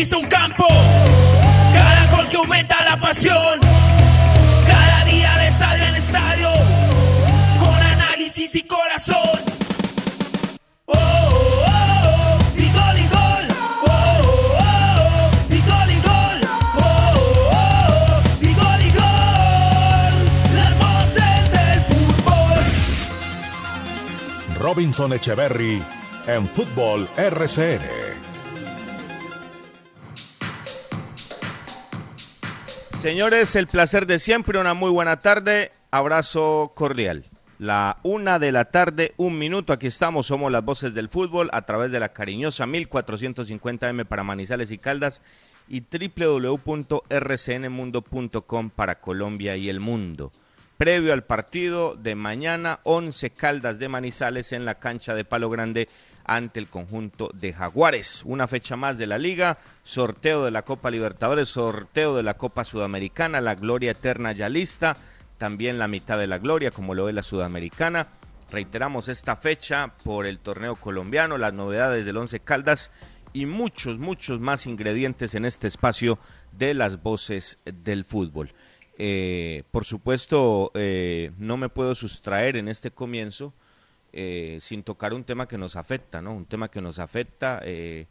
Pisa un campo, cada gol que aumenta la pasión, cada día de estadio en estadio, con análisis y corazón. Oh, oh, oh, y gol y gol. Oh, oh, oh, y gol y gol. Oh, oh, oh, y gol y gol. Las voces del fútbol. Robinson Echeverry en Fútbol RCN. Señores, el placer de siempre, una muy buena tarde, abrazo cordial. La una de la tarde, un minuto, aquí estamos, somos las voces del fútbol a través de la cariñosa 1450M para Manizales y Caldas y www.rcnmundo.com para Colombia y el mundo. Previo al partido de mañana, 11 Caldas de Manizales en la cancha de Palo Grande ante el conjunto de Jaguares. Una fecha más de la liga, sorteo de la Copa Libertadores, sorteo de la Copa Sudamericana, la Gloria Eterna ya lista, también la mitad de la Gloria, como lo ve la Sudamericana. Reiteramos esta fecha por el torneo colombiano, las novedades del Once Caldas y muchos, muchos más ingredientes en este espacio de las voces del fútbol. Eh, por supuesto, eh, no me puedo sustraer en este comienzo eh, sin tocar un tema que nos afecta, ¿no? Un tema que nos afecta. Eh,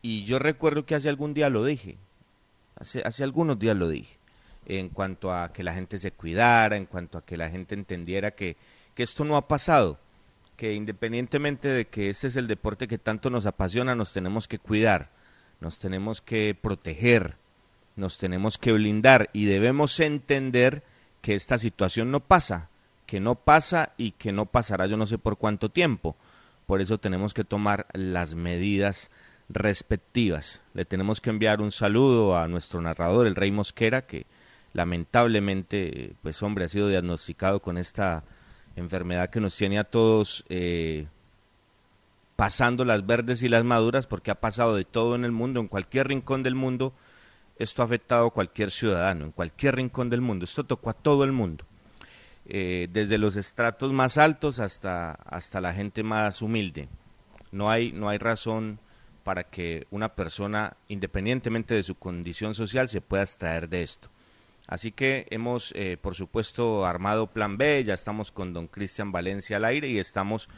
y yo recuerdo que hace algún día lo dije, hace, hace algunos días lo dije, en cuanto a que la gente se cuidara, en cuanto a que la gente entendiera que, que esto no ha pasado, que independientemente de que este es el deporte que tanto nos apasiona, nos tenemos que cuidar, nos tenemos que proteger, nos tenemos que blindar y debemos entender que esta situación no pasa, que no pasa y que no pasará yo no sé por cuánto tiempo. Por eso tenemos que tomar las medidas respectivas. Le tenemos que enviar un saludo a nuestro narrador, el Rey Mosquera, que lamentablemente, pues hombre, ha sido diagnosticado con esta enfermedad que nos tiene a todos eh, pasando las verdes y las maduras, porque ha pasado de todo en el mundo, en cualquier rincón del mundo, esto ha afectado a cualquier ciudadano, en cualquier rincón del mundo, esto tocó a todo el mundo. Eh, desde los estratos más altos hasta, hasta la gente más humilde. No hay, no hay razón para que una persona, independientemente de su condición social, se pueda extraer de esto. Así que hemos, eh, por supuesto, armado Plan B, ya estamos con don Cristian Valencia al aire y estamos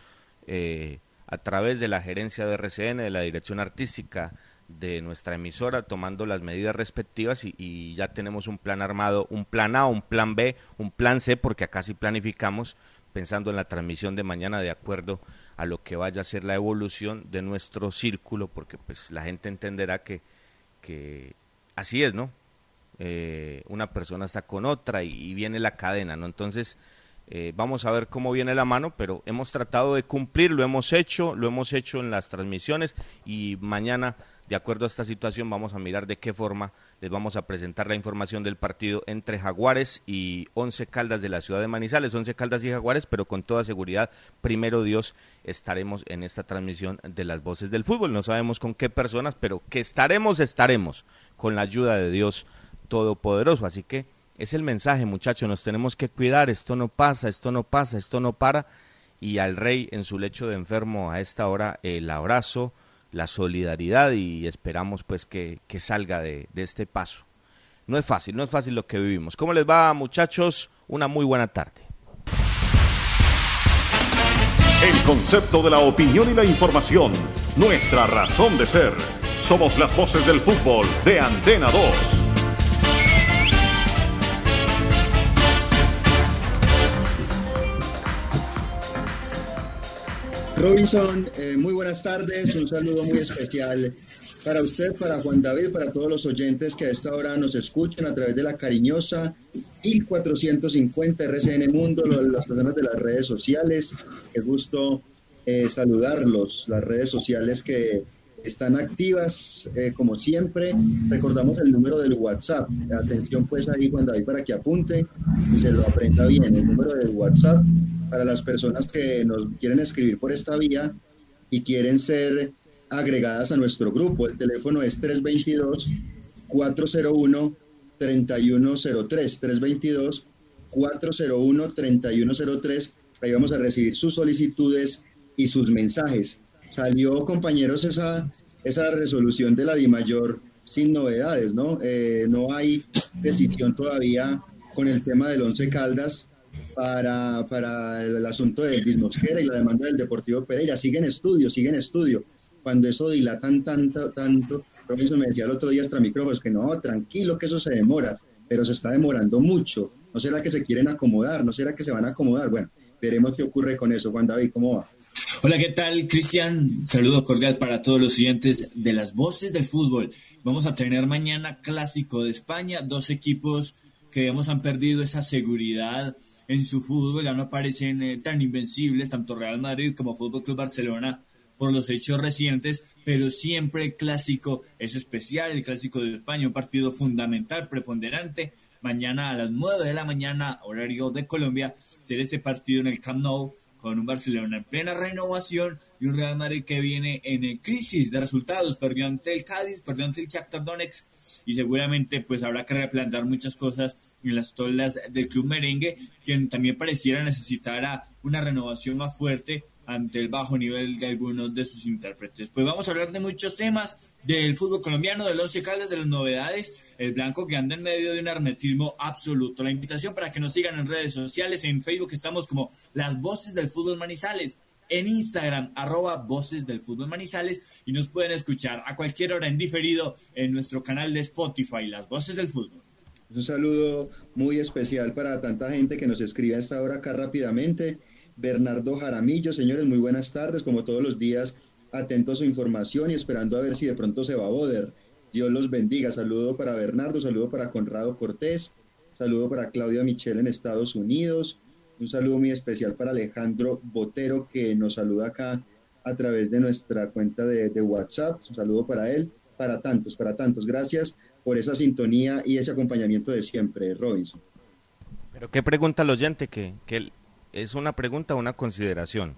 eh, a través de la gerencia de RCN, de la dirección artística, de nuestra emisora tomando las medidas respectivas y, ya tenemos un plan armado, un plan A, un plan B, un plan C, porque acá sí planificamos pensando en la transmisión de mañana de acuerdo a lo que vaya a ser la evolución de nuestro círculo, porque pues la gente entenderá que, que así es, ¿no? Eh, una persona está con otra y, viene la cadena, ¿no? Entonces, eh, vamos a ver cómo viene la mano, pero hemos tratado de cumplir, lo hemos hecho, lo hemos hecho en las transmisiones y mañana de acuerdo a esta situación, vamos a mirar de qué forma les vamos a presentar la información del partido entre Jaguares y Once Caldas de la ciudad de Manizales, Once Caldas y Jaguares, pero con toda seguridad, primero Dios, estaremos en esta transmisión de las voces del fútbol. No sabemos con qué personas, pero que estaremos, estaremos con la ayuda de Dios Todopoderoso. Así que es el mensaje, muchachos, nos tenemos que cuidar, esto no pasa, esto no pasa, esto no para. Y al rey en su lecho de enfermo a esta hora el abrazo, la solidaridad y esperamos pues que, que salga de, de, este paso. No es fácil, no es fácil lo que vivimos. ¿Cómo les va muchachos? Una muy buena tarde. El concepto de la opinión y la información, nuestra razón de ser. Somos las voces del fútbol de Antena 2. Robinson, eh, muy buenas tardes, un saludo muy especial para usted, para Juan David, para todos los oyentes que a esta hora nos escuchan a través de la cariñosa 1450 RCN Mundo, las personas de las redes sociales. Qué gusto eh, saludarlos, las redes sociales que están activas eh, como siempre. Recordamos el número del WhatsApp. Atención pues ahí Juan David para que apunte y se lo aprenda bien. El número del WhatsApp para las personas que nos quieren escribir por esta vía y quieren ser agregadas a nuestro grupo. El teléfono es 322-401-3103. 322-401-3103. Ahí vamos a recibir sus solicitudes y sus mensajes. Salió, compañeros, esa, esa resolución de la DIMAYOR sin novedades, ¿no? Eh, no hay decisión todavía con el tema del Once Caldas para, para el asunto del Bismosquera y la demanda del Deportivo Pereira. Sigue en estudio, sigue en estudio cuando eso dilatan tanto, tanto, Robinson me decía el otro día extra micrófonos que no, tranquilo que eso se demora, pero se está demorando mucho. ¿No será que se quieren acomodar? ¿No será que se van a acomodar? Bueno, veremos qué ocurre con eso. Juan David, ¿cómo va? Hola, ¿qué tal, Cristian? Saludo cordial para todos los siguientes de las voces del fútbol. Vamos a tener mañana clásico de España, dos equipos que digamos han perdido esa seguridad en su fútbol, ya no parecen eh, tan invencibles, tanto Real Madrid como Fútbol Club Barcelona por los hechos recientes, pero siempre el clásico es especial, el clásico de España, un partido fundamental, preponderante. Mañana a las 9 de la mañana, horario de Colombia, será este partido en el Camp Nou con un Barcelona en plena renovación y un Real Madrid que viene en crisis de resultados, perdió ante el Cádiz, perdió ante el Shakhtar Donetsk y seguramente pues habrá que replantar muchas cosas en las tolas del club merengue, quien también pareciera necesitar una renovación más fuerte ante el bajo nivel de algunos de sus intérpretes. Pues vamos a hablar de muchos temas, del fútbol colombiano, del Once Caldas, de las novedades, el blanco que anda en medio de un hermetismo absoluto. La invitación para que nos sigan en redes sociales, en Facebook estamos como Las Voces del Fútbol Manizales, en Instagram, arroba Voces del Fútbol Manizales, y nos pueden escuchar a cualquier hora en diferido en nuestro canal de Spotify, Las Voces del Fútbol. Un saludo muy especial para tanta gente que nos escribe a esta hora acá rápidamente. Bernardo Jaramillo. Señores, muy buenas tardes. Como todos los días, atento a su información y esperando a ver si de pronto se va a Boder. Dios los bendiga. Saludo para Bernardo, saludo para Conrado Cortés, saludo para Claudia Michel en Estados Unidos. Un saludo muy especial para Alejandro Botero que nos saluda acá a través de nuestra cuenta de, WhatsApp. Un saludo para él, para tantos, para tantos. Gracias por esa sintonía y ese acompañamiento de siempre, Robinson. Pero qué pregunta el oyente que, que ¿Es una pregunta o una consideración?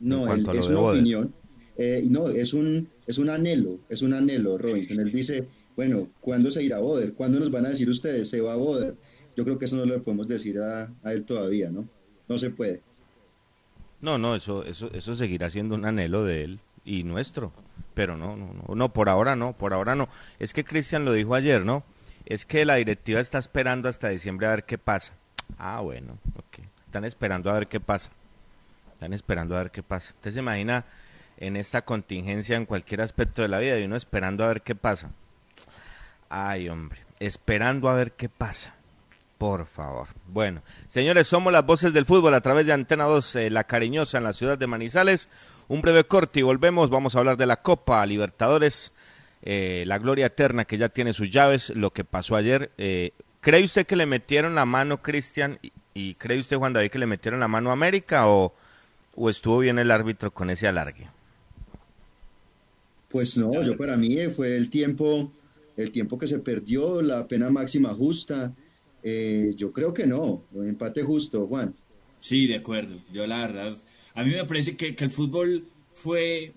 No, es una opinión. Eh, no, es un, es un anhelo, es un anhelo, Robinson. Él dice, bueno, ¿cuándo se irá a Boder? ¿Cuándo nos van a decir ustedes, se va a Boder? Yo creo que eso no lo podemos decir a, él todavía, ¿no? No se puede. No, no, eso, eso, eso seguirá siendo un anhelo de él y nuestro. Pero no, no, no, no, por ahora no, por ahora no. Es que Cristian lo dijo ayer, ¿no? Es que la directiva está esperando hasta diciembre a ver qué pasa. Ah, bueno, ok están esperando a ver qué pasa. Están esperando a ver qué pasa. Usted se imagina en esta contingencia en cualquier aspecto de la vida y uno esperando a ver qué pasa. Ay, hombre, esperando a ver qué pasa. Por favor. Bueno, señores, somos las voces del fútbol a través de Antena 2, eh, La Cariñosa, en la ciudad de Manizales. Un breve corte y volvemos. Vamos a hablar de la Copa Libertadores, eh, la gloria eterna que ya tiene sus llaves, lo que pasó ayer. Eh, ¿Cree usted que le metieron la mano, Cristian, ¿Y cree usted, Juan David, que le metieron la mano a América o, o estuvo bien el árbitro con ese alargue? Pues no, yo para mí fue el tiempo, el tiempo que se perdió, la pena máxima justa. Eh, yo creo que no, un empate justo, Juan. Sí, de acuerdo. Yo la verdad, a mí me parece que, el fútbol fue,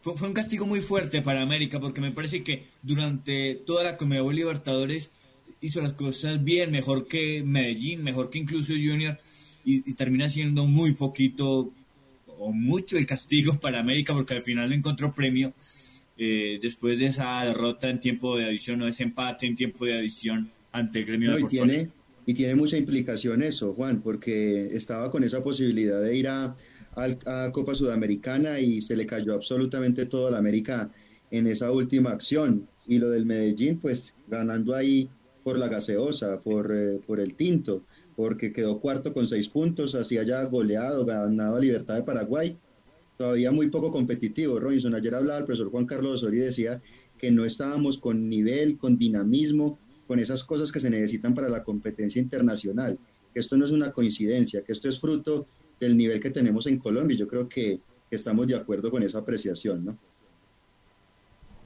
fue, fue, un castigo muy fuerte para América porque me parece que durante toda la Conmebol Libertadores hizo las cosas bien, mejor que Medellín, mejor que incluso Junior, y, termina siendo muy poquito o mucho el castigo para América porque al final no encontró premio eh, después de esa derrota en tiempo de adición o ese empate en tiempo de adición ante el gremio de y tiene, y tiene mucha implicación eso, Juan, porque estaba con esa posibilidad de ir a, a, Copa Sudamericana y se le cayó absolutamente todo a la América en esa última acción. Y lo del Medellín, pues ganando ahí por la gaseosa, por, eh, por el tinto, porque quedó cuarto con seis puntos, así haya goleado, ganado a Libertad de Paraguay. Todavía muy poco competitivo, Robinson. Ayer hablaba el profesor Juan Carlos Osorio y decía que no estábamos con nivel, con dinamismo, con esas cosas que se necesitan para la competencia internacional. Que esto no es una coincidencia, que esto es fruto del nivel que tenemos en Colombia. Yo creo que, estamos de acuerdo con esa apreciación, ¿no?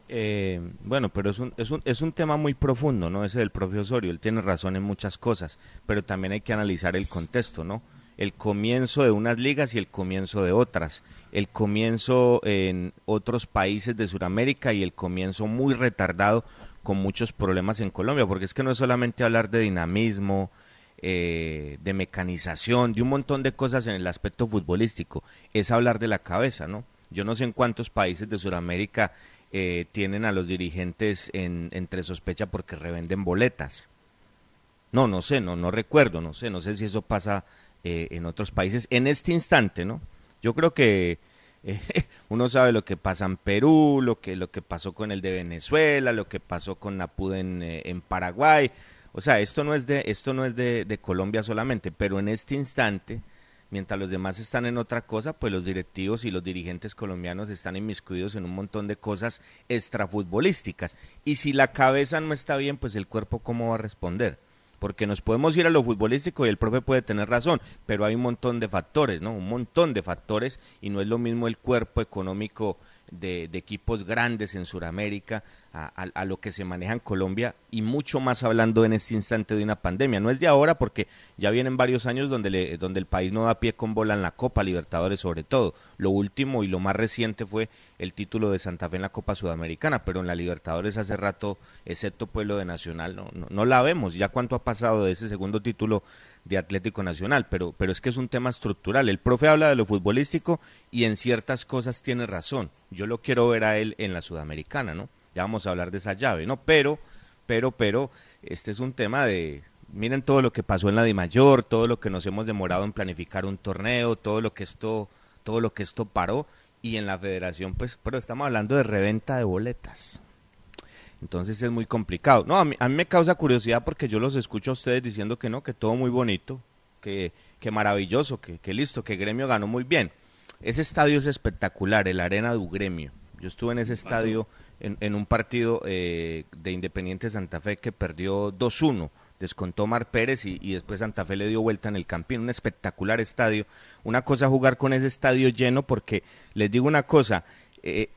Eh, bueno, pero es un, es, un, es un tema muy profundo, ¿no? Ese del profesor él tiene razón en muchas cosas, pero también hay que analizar el contexto, ¿no? El comienzo de unas ligas y el comienzo de otras, el comienzo en otros países de Sudamérica y el comienzo muy retardado con muchos problemas en Colombia, porque es que no es solamente hablar de dinamismo, eh, de mecanización, de un montón de cosas en el aspecto futbolístico. Es hablar de la cabeza, ¿no? Yo no sé en cuántos países de Sudamérica eh, tienen a los dirigentes en, entre sospecha porque revenden boletas. No, no sé, no, no recuerdo, no sé, no sé si eso pasa eh, en otros países en este instante, ¿no? Yo creo que uno sabe lo que pasa en Perú, lo que, lo que pasó con el de Venezuela, lo que pasó con Napud en, en Paraguay, o sea, esto no es de, esto no es de, de Colombia solamente, pero en este instante, mientras los demás están en otra cosa, pues los directivos y los dirigentes colombianos están inmiscuidos en un montón de cosas extrafutbolísticas. Y si la cabeza no está bien, pues el cuerpo cómo va a responder porque nos podemos ir a lo futbolístico y el profe puede tener razón, pero hay un montón de factores, ¿no? Un montón de factores y no es lo mismo el cuerpo económico de, equipos grandes en Sudamérica a, lo que se maneja en Colombia y mucho más hablando en este instante de una pandemia. No es de ahora porque ya vienen varios años donde, donde el país no da pie con bola en la Copa Libertadores sobre todo. Lo último y lo más reciente fue el título de Santa Fe en la Copa Sudamericana, pero en la Libertadores hace rato, excepto Pueblo de Nacional, no, no, no la vemos. Ya cuánto ha pasado de ese segundo título de Atlético Nacional, pero, pero es que es un tema estructural. El profe habla de lo futbolístico y en ciertas cosas tiene razón. Yo lo quiero ver a él en la Sudamericana, ¿no? Ya vamos a hablar de esa llave, ¿no? Pero, pero, pero, este es un tema de, miren todo lo que pasó en la Di Mayor, todo lo que nos hemos demorado en planificar un torneo, todo lo que esto, todo lo que esto paró, y en la federación, pues, pero estamos hablando de reventa de boletas. Entonces es muy complicado. No, a mí, a mí me causa curiosidad porque yo los escucho a ustedes diciendo que no, que todo muy bonito, que, que maravilloso, que, que listo, que Gremio ganó muy bien. Ese estadio es espectacular, el Arena du Gremio. Yo estuve en ese estadio en, en un partido eh, de Independiente Santa Fe que perdió 2-1. Descontó Mar Pérez y, y, después Santa Fe le dio vuelta en el Campín. Un espectacular estadio. Una cosa jugar con ese estadio lleno porque les digo una cosa. Eh,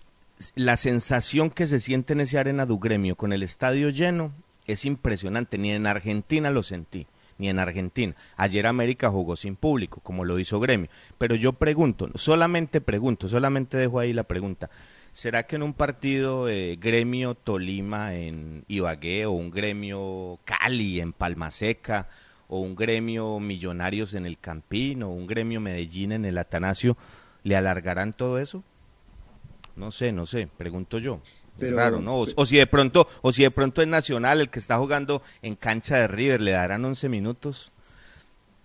la sensación que se siente en ese Arena du Gremio con el estadio lleno es impresionante. Ni en Argentina lo sentí, ni en Argentina. Ayer América jugó sin público, como lo hizo Gremio. Pero yo pregunto, solamente pregunto, solamente dejo ahí la pregunta. ¿Será que en un partido eh, Gremio Tolima en Ibagué o un Gremio Cali en Palmaseca o un Gremio Millonarios en el Campín o un Gremio Medellín en el Atanasio le alargarán todo eso? No sé, no sé, pregunto yo. Pero, raro, ¿no? O, si de pronto, o si de pronto es Nacional el que está jugando en cancha de River, le darán 11 minutos.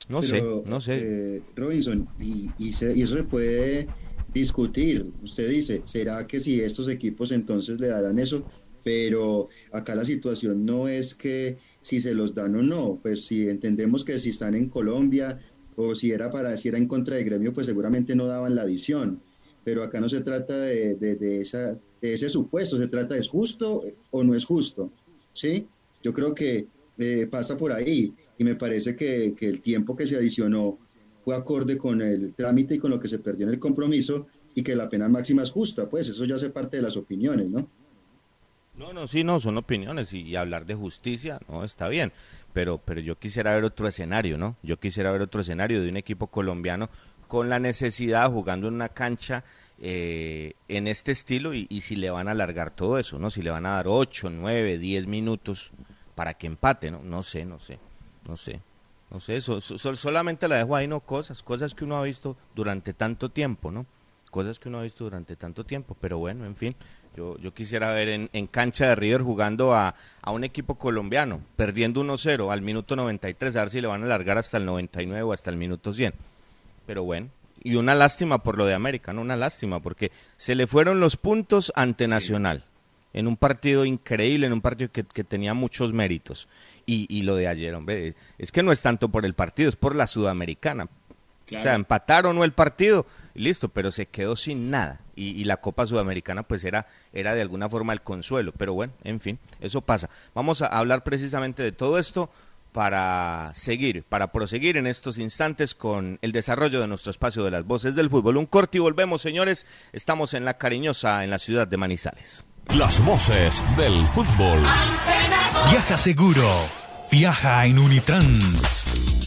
No sé, no sé. Eh, Robinson, y, y, y, eso se puede discutir. Usted dice, ¿será que si estos equipos entonces le darán eso? Pero acá la situación no es que si se los dan o no, pues si entendemos que si están en Colombia o si era para si era en contra de gremio, pues seguramente no daban la adición pero acá no se trata de, de, esa, de ese supuesto, se trata de es justo o no es justo, ¿sí? Yo creo que eh, pasa por ahí y me parece que, que, el tiempo que se adicionó fue acorde con el trámite y con lo que se perdió en el compromiso y que la pena máxima es justa, pues eso ya hace parte de las opiniones, ¿no? No, no, sí, no, son opiniones y, y, hablar de justicia, no, está bien, pero, pero yo quisiera ver otro escenario, ¿no? Yo quisiera ver otro escenario de un equipo colombiano con la necesidad, jugando en una cancha eh, en este estilo y, si le van a alargar todo eso, ¿no? Si le van a dar 8, 9, 10 minutos para que empate, ¿no? No sé, no sé, no sé. No sé, eso, solamente la dejo ahí, ¿no? Cosas, cosas que uno ha visto durante tanto tiempo, ¿no? Cosas que uno ha visto durante tanto tiempo, pero bueno, en fin, yo, yo quisiera ver en, en cancha de River jugando a, a un equipo colombiano, perdiendo 1-0 al minuto 93, a ver si le van a alargar hasta el 99 o hasta el minuto 100 pero bueno. Y una lástima por lo de América, ¿no? Una lástima, porque se le fueron los puntos ante Nacional. en un partido increíble, en un partido que, tenía muchos méritos. Y, y, lo de ayer, hombre, es que no es tanto por el partido, es por la sudamericana. O sea, empataron no el partido, listo, pero se quedó sin nada. Y, la Copa Sudamericana pues era, era de alguna forma el consuelo. Pero bueno, en fin, eso pasa. Vamos a hablar precisamente de todo esto para seguir, para proseguir en estos instantes con el desarrollo de nuestro espacio de las voces del fútbol. Un corte y volvemos, señores. Estamos en La Cariñosa, en la ciudad de Manizales. Las voces del fútbol. Viaja seguro. Viaja en Unitrans.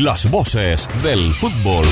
las voces del fútbol.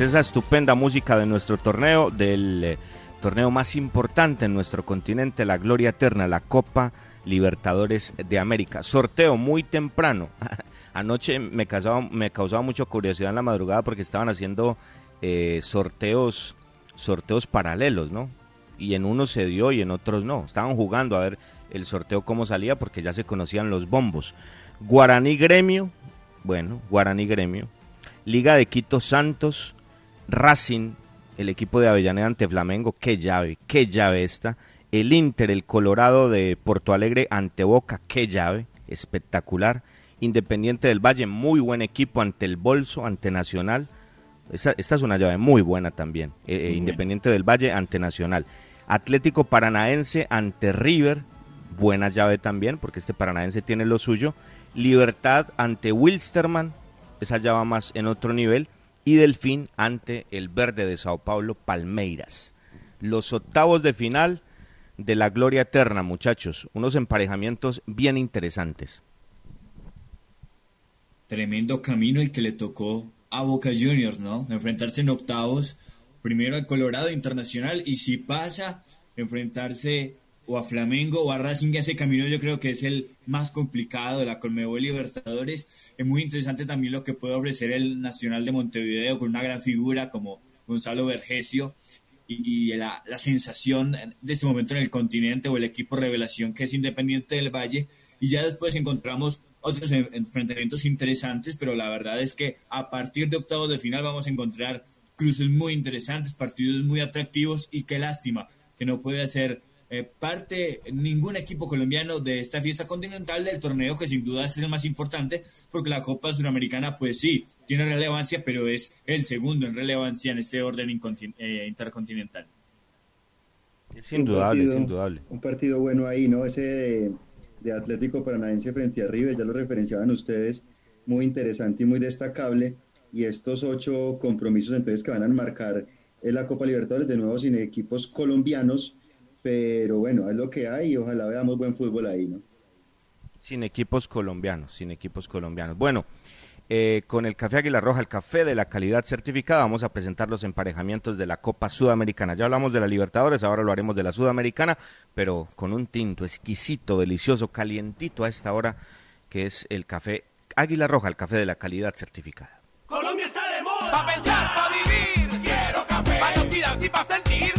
Esa estupenda música de nuestro torneo, del eh, torneo más importante en nuestro continente, la Gloria Eterna, la Copa Libertadores de América. Sorteo muy temprano. Anoche me causaba, me causaba mucha curiosidad en la madrugada porque estaban haciendo eh, sorteos, sorteos paralelos, ¿no? Y en unos se dio y en otros no. Estaban jugando a ver el sorteo cómo salía porque ya se conocían los bombos. Guaraní Gremio, bueno, Guaraní Gremio. Liga de Quito Santos, Racing, el equipo de Avellaneda ante Flamengo, qué llave, qué llave esta. El Inter, el Colorado de Porto Alegre ante Boca, qué llave, espectacular. Independiente del Valle, muy buen equipo ante el Bolso, ante Nacional. Esta, es una llave muy buena también. Eh, eh, Independiente del Valle ante Nacional. Atlético Paranaense ante River, buena llave también, porque este Paranaense tiene lo suyo. Libertad ante Wilsterman, esa llave más en otro nivel y Delfín ante el verde de Sao Paulo, Palmeiras. Los octavos de final de la gloria eterna, muchachos. Unos emparejamientos bien interesantes. Tremendo camino el que le tocó a Boca Juniors, ¿no? Enfrentarse en octavos, primero al Colorado Internacional y si pasa, enfrentarse o a Flamengo o a Racing, ese camino yo creo que es el más complicado de la Colmebol Libertadores. Es muy interesante también lo que puede ofrecer el Nacional de Montevideo con una gran figura como Gonzalo Vergesio y, la, sensación de este momento en el continente o el equipo revelación que es Independiente del Valle. Y ya después encontramos otros enfrentamientos interesantes, pero la verdad es que a partir de octavos de final vamos a encontrar cruces muy interesantes, partidos muy atractivos y qué lástima que no puede hacer eh, parte ningún equipo colombiano de esta fiesta continental del torneo que sin duda es el más importante porque la Copa Suramericana pues sí tiene relevancia pero es el segundo en relevancia en este orden eh, intercontinental. Es indudable, es indudable. Un partido bueno ahí, ¿no? Ese de, Atlético Paranaense frente a River, ya lo referenciaban ustedes, muy interesante y muy destacable. Y estos ocho compromisos entonces que van a marcar en la Copa Libertadores de nuevo sin equipos colombianos pero bueno, es lo que hay y ojalá veamos buen fútbol ahí, ¿no? Sin equipos colombianos, sin equipos colombianos. Bueno, eh, con el café Águila Roja, el café de la calidad certificada. Vamos a presentar los emparejamientos de la Copa Sudamericana. Ya hablamos de la Libertadores, ahora lo haremos de la Sudamericana, pero con un tinto exquisito, delicioso, calientito a esta hora, que es el café Águila Roja, el café de la calidad certificada. Colombia está de moda. Pa' pensar, pa' vivir. Quiero café. Pa' no y pa' sentir.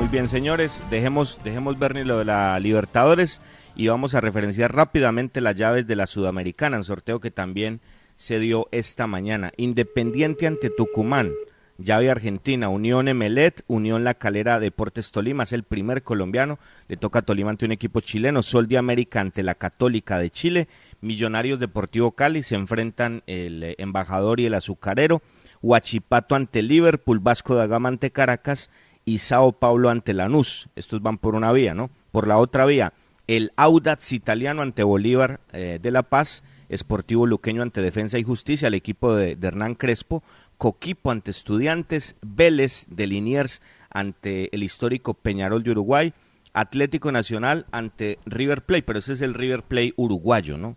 Muy bien, señores. Dejemos, dejemos ver ni lo de la Libertadores y vamos a referenciar rápidamente las llaves de la Sudamericana, en sorteo que también se dio esta mañana. Independiente ante Tucumán, llave Argentina, Unión Emelet, Unión La Calera Deportes Tolima, es el primer colombiano, le toca a Tolima ante un equipo chileno, Sol de América ante la Católica de Chile, Millonarios Deportivo Cali, se enfrentan el embajador y el azucarero, Huachipato ante Liverpool, Vasco da Gama ante Caracas y Sao Paulo ante Lanús. Estos van por una vía, ¿no? Por la otra vía, el Audax italiano ante Bolívar eh, de La Paz, Sportivo Luqueño ante Defensa y Justicia, el equipo de, de Hernán Crespo, Coquipo ante Estudiantes, Vélez de Liniers ante el histórico Peñarol de Uruguay, Atlético Nacional ante River Plate, pero ese es el River Plate uruguayo, ¿no?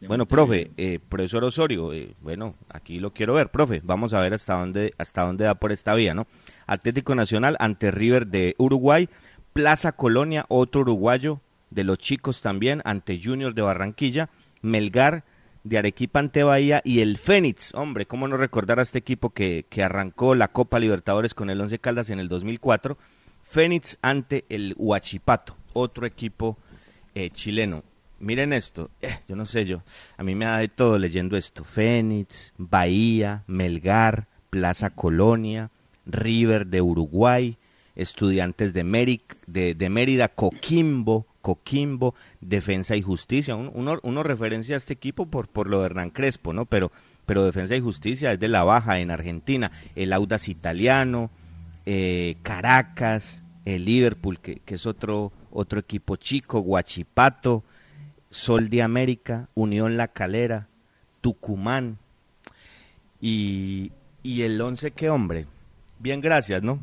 Bueno, profe, eh, profesor Osorio, eh, bueno, aquí lo quiero ver, profe, vamos a ver hasta dónde, hasta dónde da por esta vía, ¿no? Atlético Nacional ante River de Uruguay, Plaza Colonia, otro uruguayo de los chicos también, ante Junior de Barranquilla, Melgar de Arequipa ante Bahía y el Fénix, hombre, cómo no recordar a este equipo que, que arrancó la Copa Libertadores con el Once Caldas en el 2004, Fénix ante el Huachipato, otro equipo eh, chileno. Miren esto, eh, yo no sé yo, a mí me da de todo leyendo esto. Fénix, Bahía, Melgar, Plaza Colonia, River de Uruguay, Estudiantes de, Mérida, Coquimbo, Coquimbo, Defensa y Justicia. Uno, uno, referencia a este equipo por, por lo de Hernán Crespo, ¿no? Pero, pero Defensa y Justicia es de la baja en Argentina. El Audas italiano, eh, Caracas, el Liverpool, que, que es otro, otro equipo chico, Guachipato, Sol de América, Unión La Calera, Tucumán y, y el once, qué hombre. Bien, gracias, ¿no?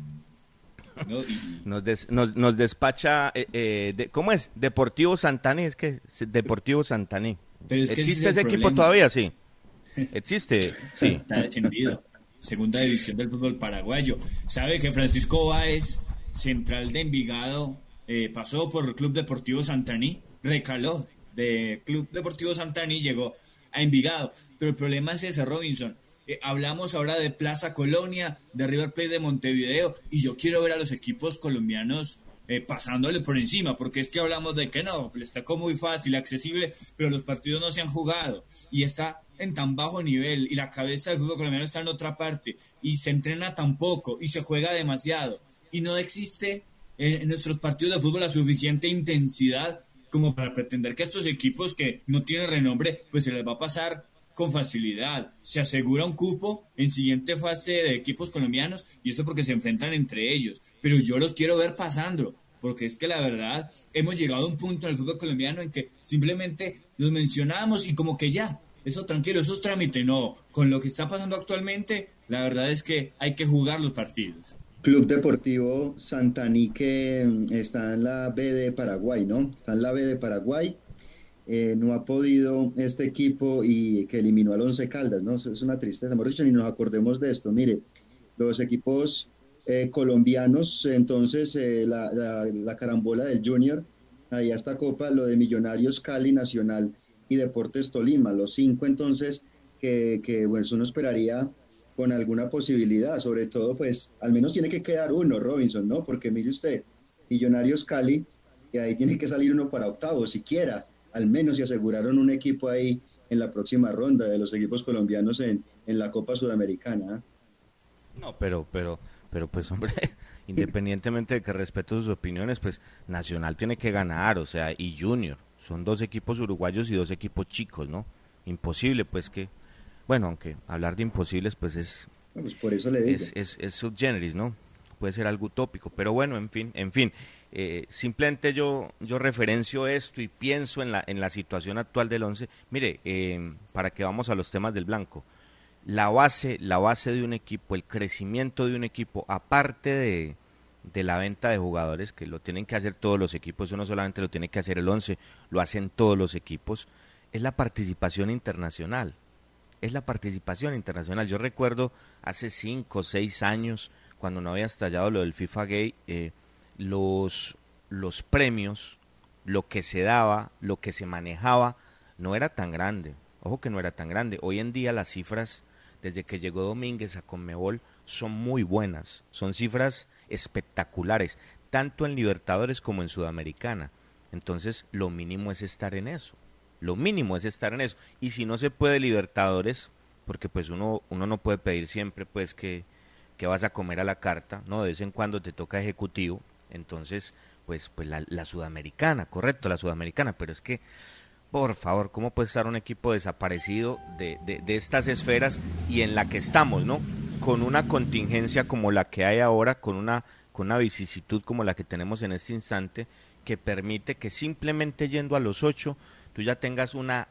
¿no? Y- Nos, des- nos, nos despacha, eh, eh, de- ¿cómo es? Deportivo Santané, es que Deportivo Santané. Es que ese es ¿Existe ese equipo todavía? Sí. ¿Existe? Sí. Está descendido. Segunda división del fútbol paraguayo. ¿Sabe que Francisco Báez, central de Envigado, eh, pasó por el Club Deportivo Santaní? Recaló de Club Deportivo Santaní, llegó a Envigado. Pero el problema es ese, Robinson. Hablamos ahora de Plaza Colonia, de River Plate de Montevideo, y yo quiero ver a los equipos colombianos eh, pasándole por encima, porque es que hablamos de que no, está como muy fácil, accesible, pero los partidos no se han jugado y está en tan bajo nivel y la cabeza del fútbol colombiano está en otra parte y se entrena tan poco y se juega demasiado y no existe en, en nuestros partidos de fútbol la suficiente intensidad como para pretender que estos equipos que no tienen renombre, pues se les va a pasar con facilidad. Se asegura un cupo en siguiente fase de equipos colombianos y eso porque se enfrentan entre ellos. Pero yo los quiero ver pasando, porque es que la verdad hemos llegado a un punto en el fútbol colombiano en que simplemente los mencionamos y como que ya, eso tranquilo, eso es trámite. No, con lo que está pasando actualmente, la verdad es que hay que jugar los partidos. Club Deportivo Santaní que mm, está en la B de Paraguay, ¿no? Está en la B de Paraguay. Eh, no ha podido este equipo y que eliminó al Once Caldas, ¿no? Es una tristeza, hemos dicho, ni nos acordemos de esto. Mire, los equipos eh, colombianos, entonces eh, la, la- la carambola del Junior, ahí está Copa, lo de Millonarios, Cali, Nacional y Deportes Tolima, los cinco entonces que, que bueno, uno esperaría con alguna posibilidad, sobre todo pues al menos tiene que quedar uno, Robinson, ¿no? Porque mire usted, Millonarios Cali, y ahí tiene que salir uno para octavo, siquiera, al menos si aseguraron un equipo ahí en la próxima ronda de los equipos colombianos en, en la Copa Sudamericana. No, pero, pero, pero pues hombre, independientemente de que respeto sus opiniones, pues Nacional tiene que ganar, o sea, y Junior. Son dos equipos uruguayos y dos equipos chicos, ¿no? Imposible, pues que, bueno, aunque hablar de imposibles, pues es, pues por eso le digo. Es, es, es subgeneris, ¿no? Puede ser algo utópico, pero bueno, en fin, en fin. Eh, simplemente yo, yo referencio esto y pienso en la, en la situación actual del 11. Mire, eh, para que vamos a los temas del blanco. La base, la base de un equipo, el crecimiento de un equipo, aparte de, de la venta de jugadores, que lo tienen que hacer todos los equipos, eso no solamente lo tiene que hacer el 11, lo hacen todos los equipos, es la participación internacional. Es la participación internacional. Yo recuerdo hace cinco o seis años, cuando no había estallado lo del FIFA Gay, eh, los, los premios, lo que se daba, lo que se manejaba, no era tan grande. Ojo que no era tan grande. Hoy en día las cifras, desde que llegó Domínguez a Conmebol, son muy buenas. Son cifras espectaculares, tanto en Libertadores como en Sudamericana. Entonces, lo mínimo es estar en eso. Lo mínimo es estar en eso. Y si no se puede Libertadores, porque pues uno, uno no puede pedir siempre pues que, que vas a comer a la carta, ¿no? De vez en cuando te toca ejecutivo, entonces, pues, pues la, la sudamericana, correcto, la sudamericana, pero es que, por favor, ¿cómo puede estar un equipo desaparecido de, de, de estas esferas y en la que estamos, ¿no? Con una contingencia como la que hay ahora, con una, con una vicisitud como la que tenemos en este instante, que permite que simplemente yendo a los ocho, tú ya tengas una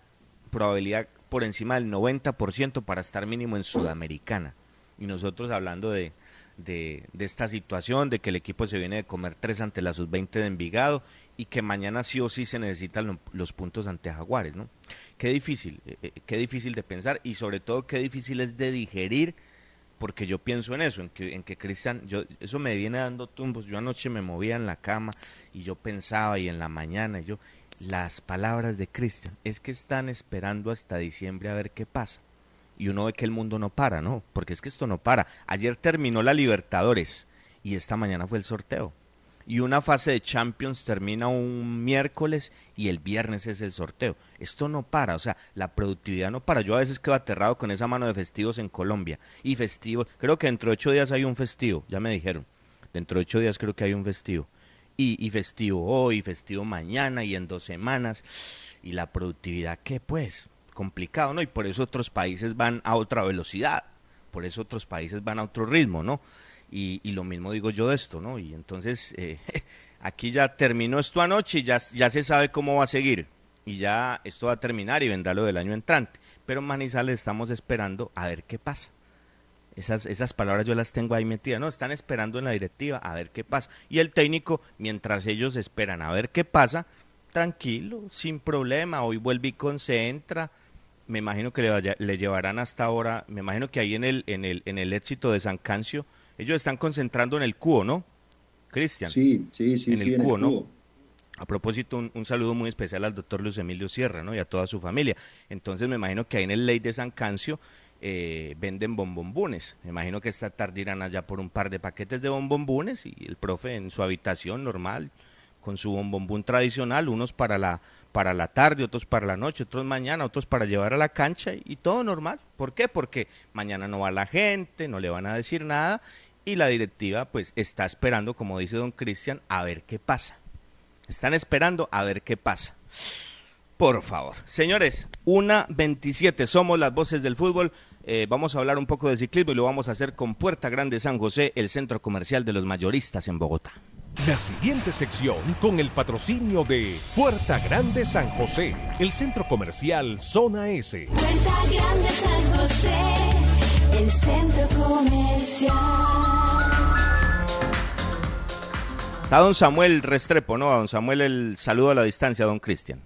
probabilidad por encima del 90% para estar mínimo en Sudamericana. Y nosotros hablando de, de, de, esta situación, de que el equipo se viene de comer tres ante la sub-20 de Envigado y que mañana sí o sí se necesitan lo, los puntos ante Jaguares, ¿no? Qué difícil, eh, qué difícil de pensar y sobre todo qué difícil es de digerir porque yo pienso en eso, en que, en que Cristian, yo, eso me viene dando tumbos, yo anoche me movía en la cama y yo pensaba y en la mañana y yo, las palabras de Cristian, es que están esperando hasta diciembre a ver qué pasa. Y uno ve que el mundo no para, ¿no? Porque es que esto no para. Ayer terminó la Libertadores y esta mañana fue el sorteo. Y una fase de Champions termina un miércoles y el viernes es el sorteo. Esto no para, o sea, la productividad no para. Yo a veces quedo aterrado con esa mano de festivos en Colombia. Y festivos, creo que dentro de ocho días hay un festivo, ya me dijeron. Dentro de ocho días creo que hay un festivo y, y, festivo hoy, festivo mañana y en dos semanas. Y la productividad, ¿qué pues? Complicado, ¿no? Y por eso otros países van a otra velocidad, por eso otros países van a otro ritmo, ¿no? Y, y lo mismo digo yo de esto, ¿no? Y entonces, eh, aquí ya terminó esto anoche y ya, ya se sabe cómo va a seguir. Y ya esto va a terminar y vendrá lo del año entrante. Pero Manizales estamos esperando a ver qué pasa. Esas, esas palabras yo las tengo ahí metidas, ¿no? Están esperando en la directiva a ver qué pasa. Y el técnico, mientras ellos esperan a ver qué pasa, tranquilo, sin problema, hoy vuelve y concentra. Me imagino que le, vaya, le llevarán hasta ahora, me imagino que ahí en el, en el, en el éxito de San Cancio, ellos están concentrando en el cubo, ¿no? Cristian. Sí, sí, sí, en sí, el en cubo, el ¿no? cubo. A propósito, un, un, saludo muy especial al doctor Luis Emilio Sierra, ¿no? Y a toda su familia. Entonces me imagino que ahí en el ley de San Cancio eh, venden bombombunes. Me imagino que esta tarde irán allá por un par de paquetes de bombombunes y el profe en su habitación normal con su bombombún tradicional, unos para la para la tarde, otros para la noche, otros mañana, otros para llevar a la cancha y, todo normal. ¿Por qué? Porque mañana no va la gente, no le van a decir nada y la directiva pues está esperando, como dice don Cristian, a ver qué pasa. Están esperando a ver qué pasa. Por favor. Señores, una 27, somos las voces del fútbol. Eh, vamos a hablar un poco de ciclismo y lo vamos a hacer con Puerta Grande San José, el centro comercial de los mayoristas en Bogotá. La siguiente sección con el patrocinio de Puerta Grande San José, el centro comercial Zona S. Puerta Grande San José, el centro comercial. Está don Samuel Restrepo, ¿no? A don Samuel el saludo a la distancia, don Cristian.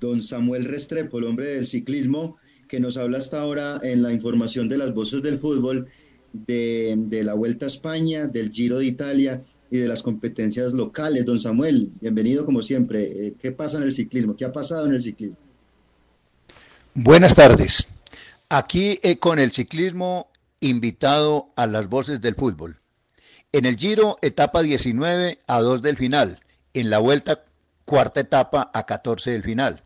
Don Samuel Restrepo, el hombre del ciclismo, que nos habla hasta ahora en la información de las voces del fútbol, de, de la Vuelta a España, del Giro de Italia y de las competencias locales. Don Samuel, bienvenido como siempre. Eh, ¿Qué pasa en el ciclismo? ¿Qué ha pasado en el ciclismo? Buenas tardes. Aquí eh, con el ciclismo invitado a las voces del fútbol. En el Giro, etapa 19 a 2 del final. En la Vuelta, cuarta etapa a 14 del final.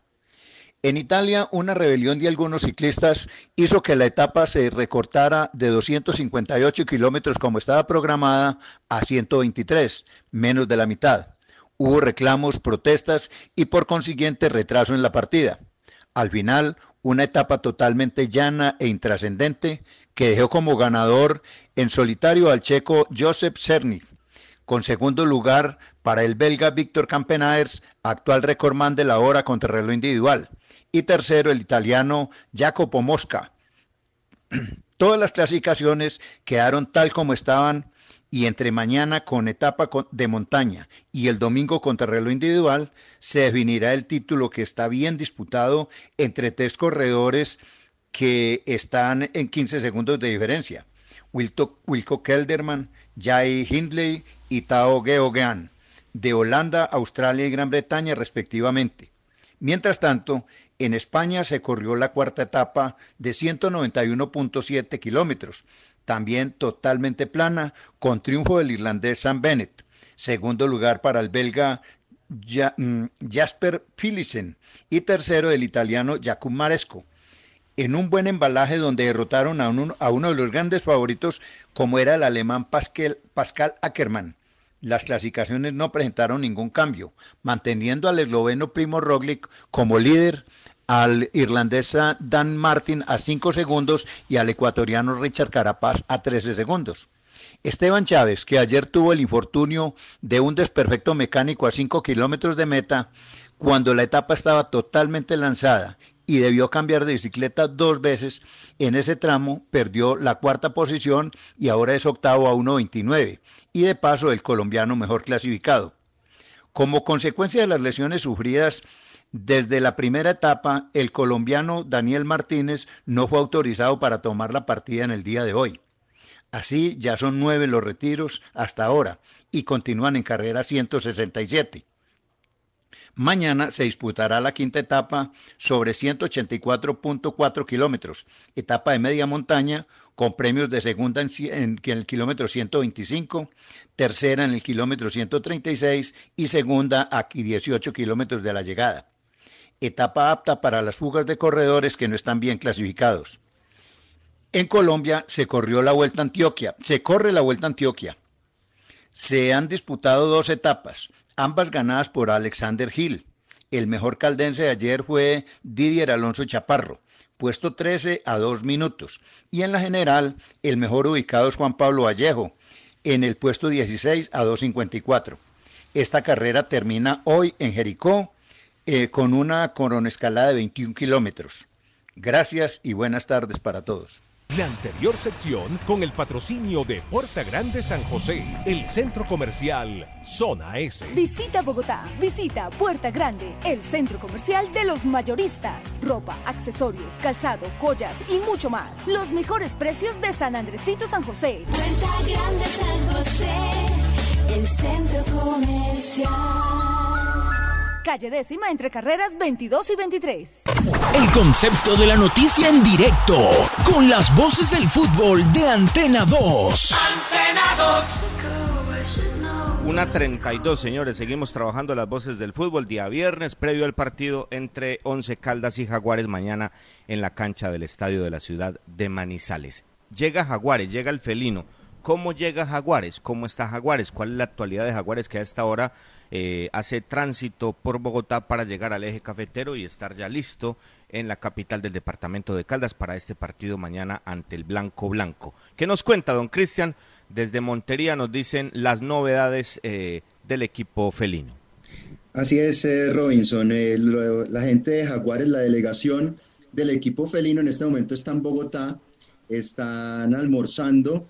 En Italia, una rebelión de algunos ciclistas hizo que la etapa se recortara de 258 kilómetros como estaba programada a 123, menos de la mitad. Hubo reclamos, protestas y por consiguiente retraso en la partida. Al final, una etapa totalmente llana e intrascendente que dejó como ganador en solitario al checo Josep Cerny, con segundo lugar para el belga Víctor Campenaers, actual recordman de la hora contra reloj individual, y tercero el italiano Jacopo Mosca. Todas las clasificaciones quedaron tal como estaban y entre mañana con etapa de montaña y el domingo contra reloj individual se definirá el título que está bien disputado entre tres corredores que están en 15 segundos de diferencia. Wilco, Kelderman, Jai Hindley y Tao Geoghegan, de Holanda, Australia y Gran Bretaña respectivamente. Mientras tanto, en España se corrió la cuarta etapa de 191.7 kilómetros, también totalmente plana, con triunfo del irlandés Sam Bennett. Segundo lugar para el belga mm, Jasper Philipsen y tercero el italiano Jakub Maresco en un buen embalaje donde derrotaron a uno, de los grandes favoritos como era el alemán Pascal Ackermann. Las clasificaciones no presentaron ningún cambio, manteniendo al esloveno Primo Roglic como líder, al irlandés Dan Martin a 5 segundos y al ecuatoriano Richard Carapaz a 13 segundos. Esteban Chávez, que ayer tuvo el infortunio de un desperfecto mecánico a 5 kilómetros de meta, cuando la etapa estaba totalmente lanzada y debió cambiar de bicicleta dos veces. En ese tramo perdió la cuarta posición y ahora es octavo a 1.29 y de paso el colombiano mejor clasificado. Como consecuencia de las lesiones sufridas desde la primera etapa, el colombiano Daniel Martínez no fue autorizado para tomar la partida en el día de hoy. Así ya son nueve los retiros hasta ahora y continúan en carrera 167. Mañana se disputará la quinta etapa sobre 184.4 kilómetros, etapa de media montaña con premios de segunda en, el kilómetro 125, tercera en el kilómetro 136 y segunda a 18 kilómetros de la llegada. Etapa apta para las fugas de corredores que no están bien clasificados. En Colombia se corrió la Vuelta a Antioquia, se corre la Vuelta a Antioquia. Se han disputado dos etapas, ambas ganadas por Alexander Hill. El mejor caldense de ayer fue Didier Alonso Chaparro, puesto 13 a 2 minutos. Y en la general, el mejor ubicado es Juan Pablo Vallejo, en el puesto 16 a 2.54. Esta carrera termina hoy en Jericó eh, con una coronescalada de 21 kilómetros. Gracias y buenas tardes para todos. La anterior sección con el patrocinio de Puerta Grande San José, el centro comercial Zona S. Visita Bogotá, visita Puerta Grande, el centro comercial de los mayoristas. Ropa, accesorios, calzado, joyas y mucho más. Los mejores precios de San Andresito San José. Puerta Grande San José, el centro comercial calle décima entre carreras 22 y 23. El concepto de la noticia en directo, con las voces del fútbol de Antena 2. Antena 2. Una 32, señores. Seguimos trabajando las voces del fútbol. Día viernes, previo al partido entre Once Caldas y Jaguares mañana en la cancha del estadio de la ciudad de Manizales. Llega Jaguares, llega el felino. ¿Cómo llega Jaguares? ¿Cómo está Jaguares? ¿Cuál es la actualidad de Jaguares que a esta hora eh, hace tránsito por Bogotá para llegar al eje cafetero y estar ya listo en la capital del departamento de Caldas para este partido mañana ante el Blanco Blanco? ¿Qué nos cuenta don Cristian? Desde Montería nos dicen las novedades eh, del equipo felino. Así es, eh, Robinson. la gente de Jaguares, la delegación del equipo felino en este momento está en Bogotá, están almorzando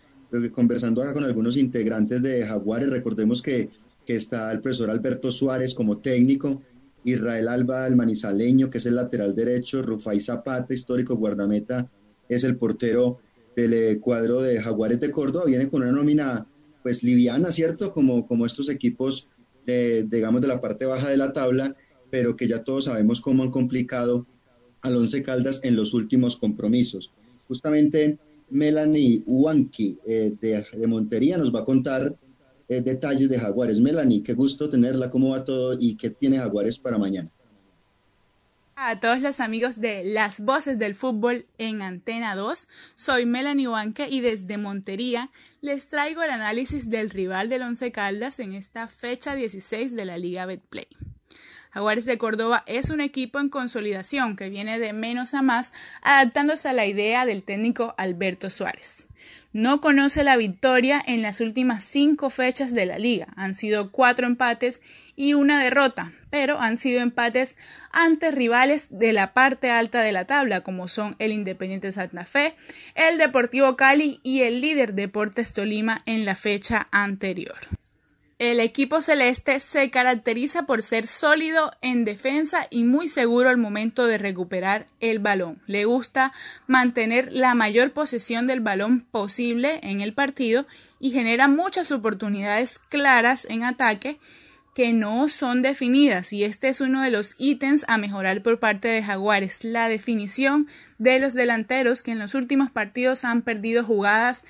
conversando acá con algunos integrantes de Jaguares, recordemos que, está el profesor Alberto Suárez como técnico, Israel Alba, el manizaleño, que es el lateral derecho, Rufai Zapata, histórico guardameta, es el portero del eh, cuadro de Jaguares de Córdoba, viene con una nómina pues liviana, ¿cierto? Como, como estos equipos, digamos, de la parte baja de la tabla, pero que ya todos sabemos cómo han complicado al Once Caldas en los últimos compromisos. Justamente Melanie Huanqui eh, de, Montería nos va a contar eh, detalles de Jaguares. Melanie, qué gusto tenerla, cómo va todo y qué tiene Jaguares para mañana. A todos los amigos de Las Voces del Fútbol en Antena 2, soy Melanie Huanque y desde Montería les traigo el análisis del rival del Once Caldas en esta fecha 16 de la Liga Betplay. Jaguares de Córdoba es un equipo en consolidación que viene de menos a más, adaptándose a la idea del técnico Alberto Suárez. No conoce la victoria en las últimas cinco fechas de la liga. Han sido cuatro empates y una derrota, pero han sido empates ante rivales de la parte alta de la tabla, como son el Independiente Santa Fe, el Deportivo Cali y el líder Deportes Tolima en la fecha anterior. El equipo celeste se caracteriza por ser sólido en defensa y muy seguro al momento de recuperar el balón. Le gusta mantener la mayor posesión del balón posible en el partido y genera muchas oportunidades claras en ataque que no son definidas y este es uno de los ítems a mejorar por parte de Jaguares, la definición de los delanteros que en los últimos partidos han perdido jugadas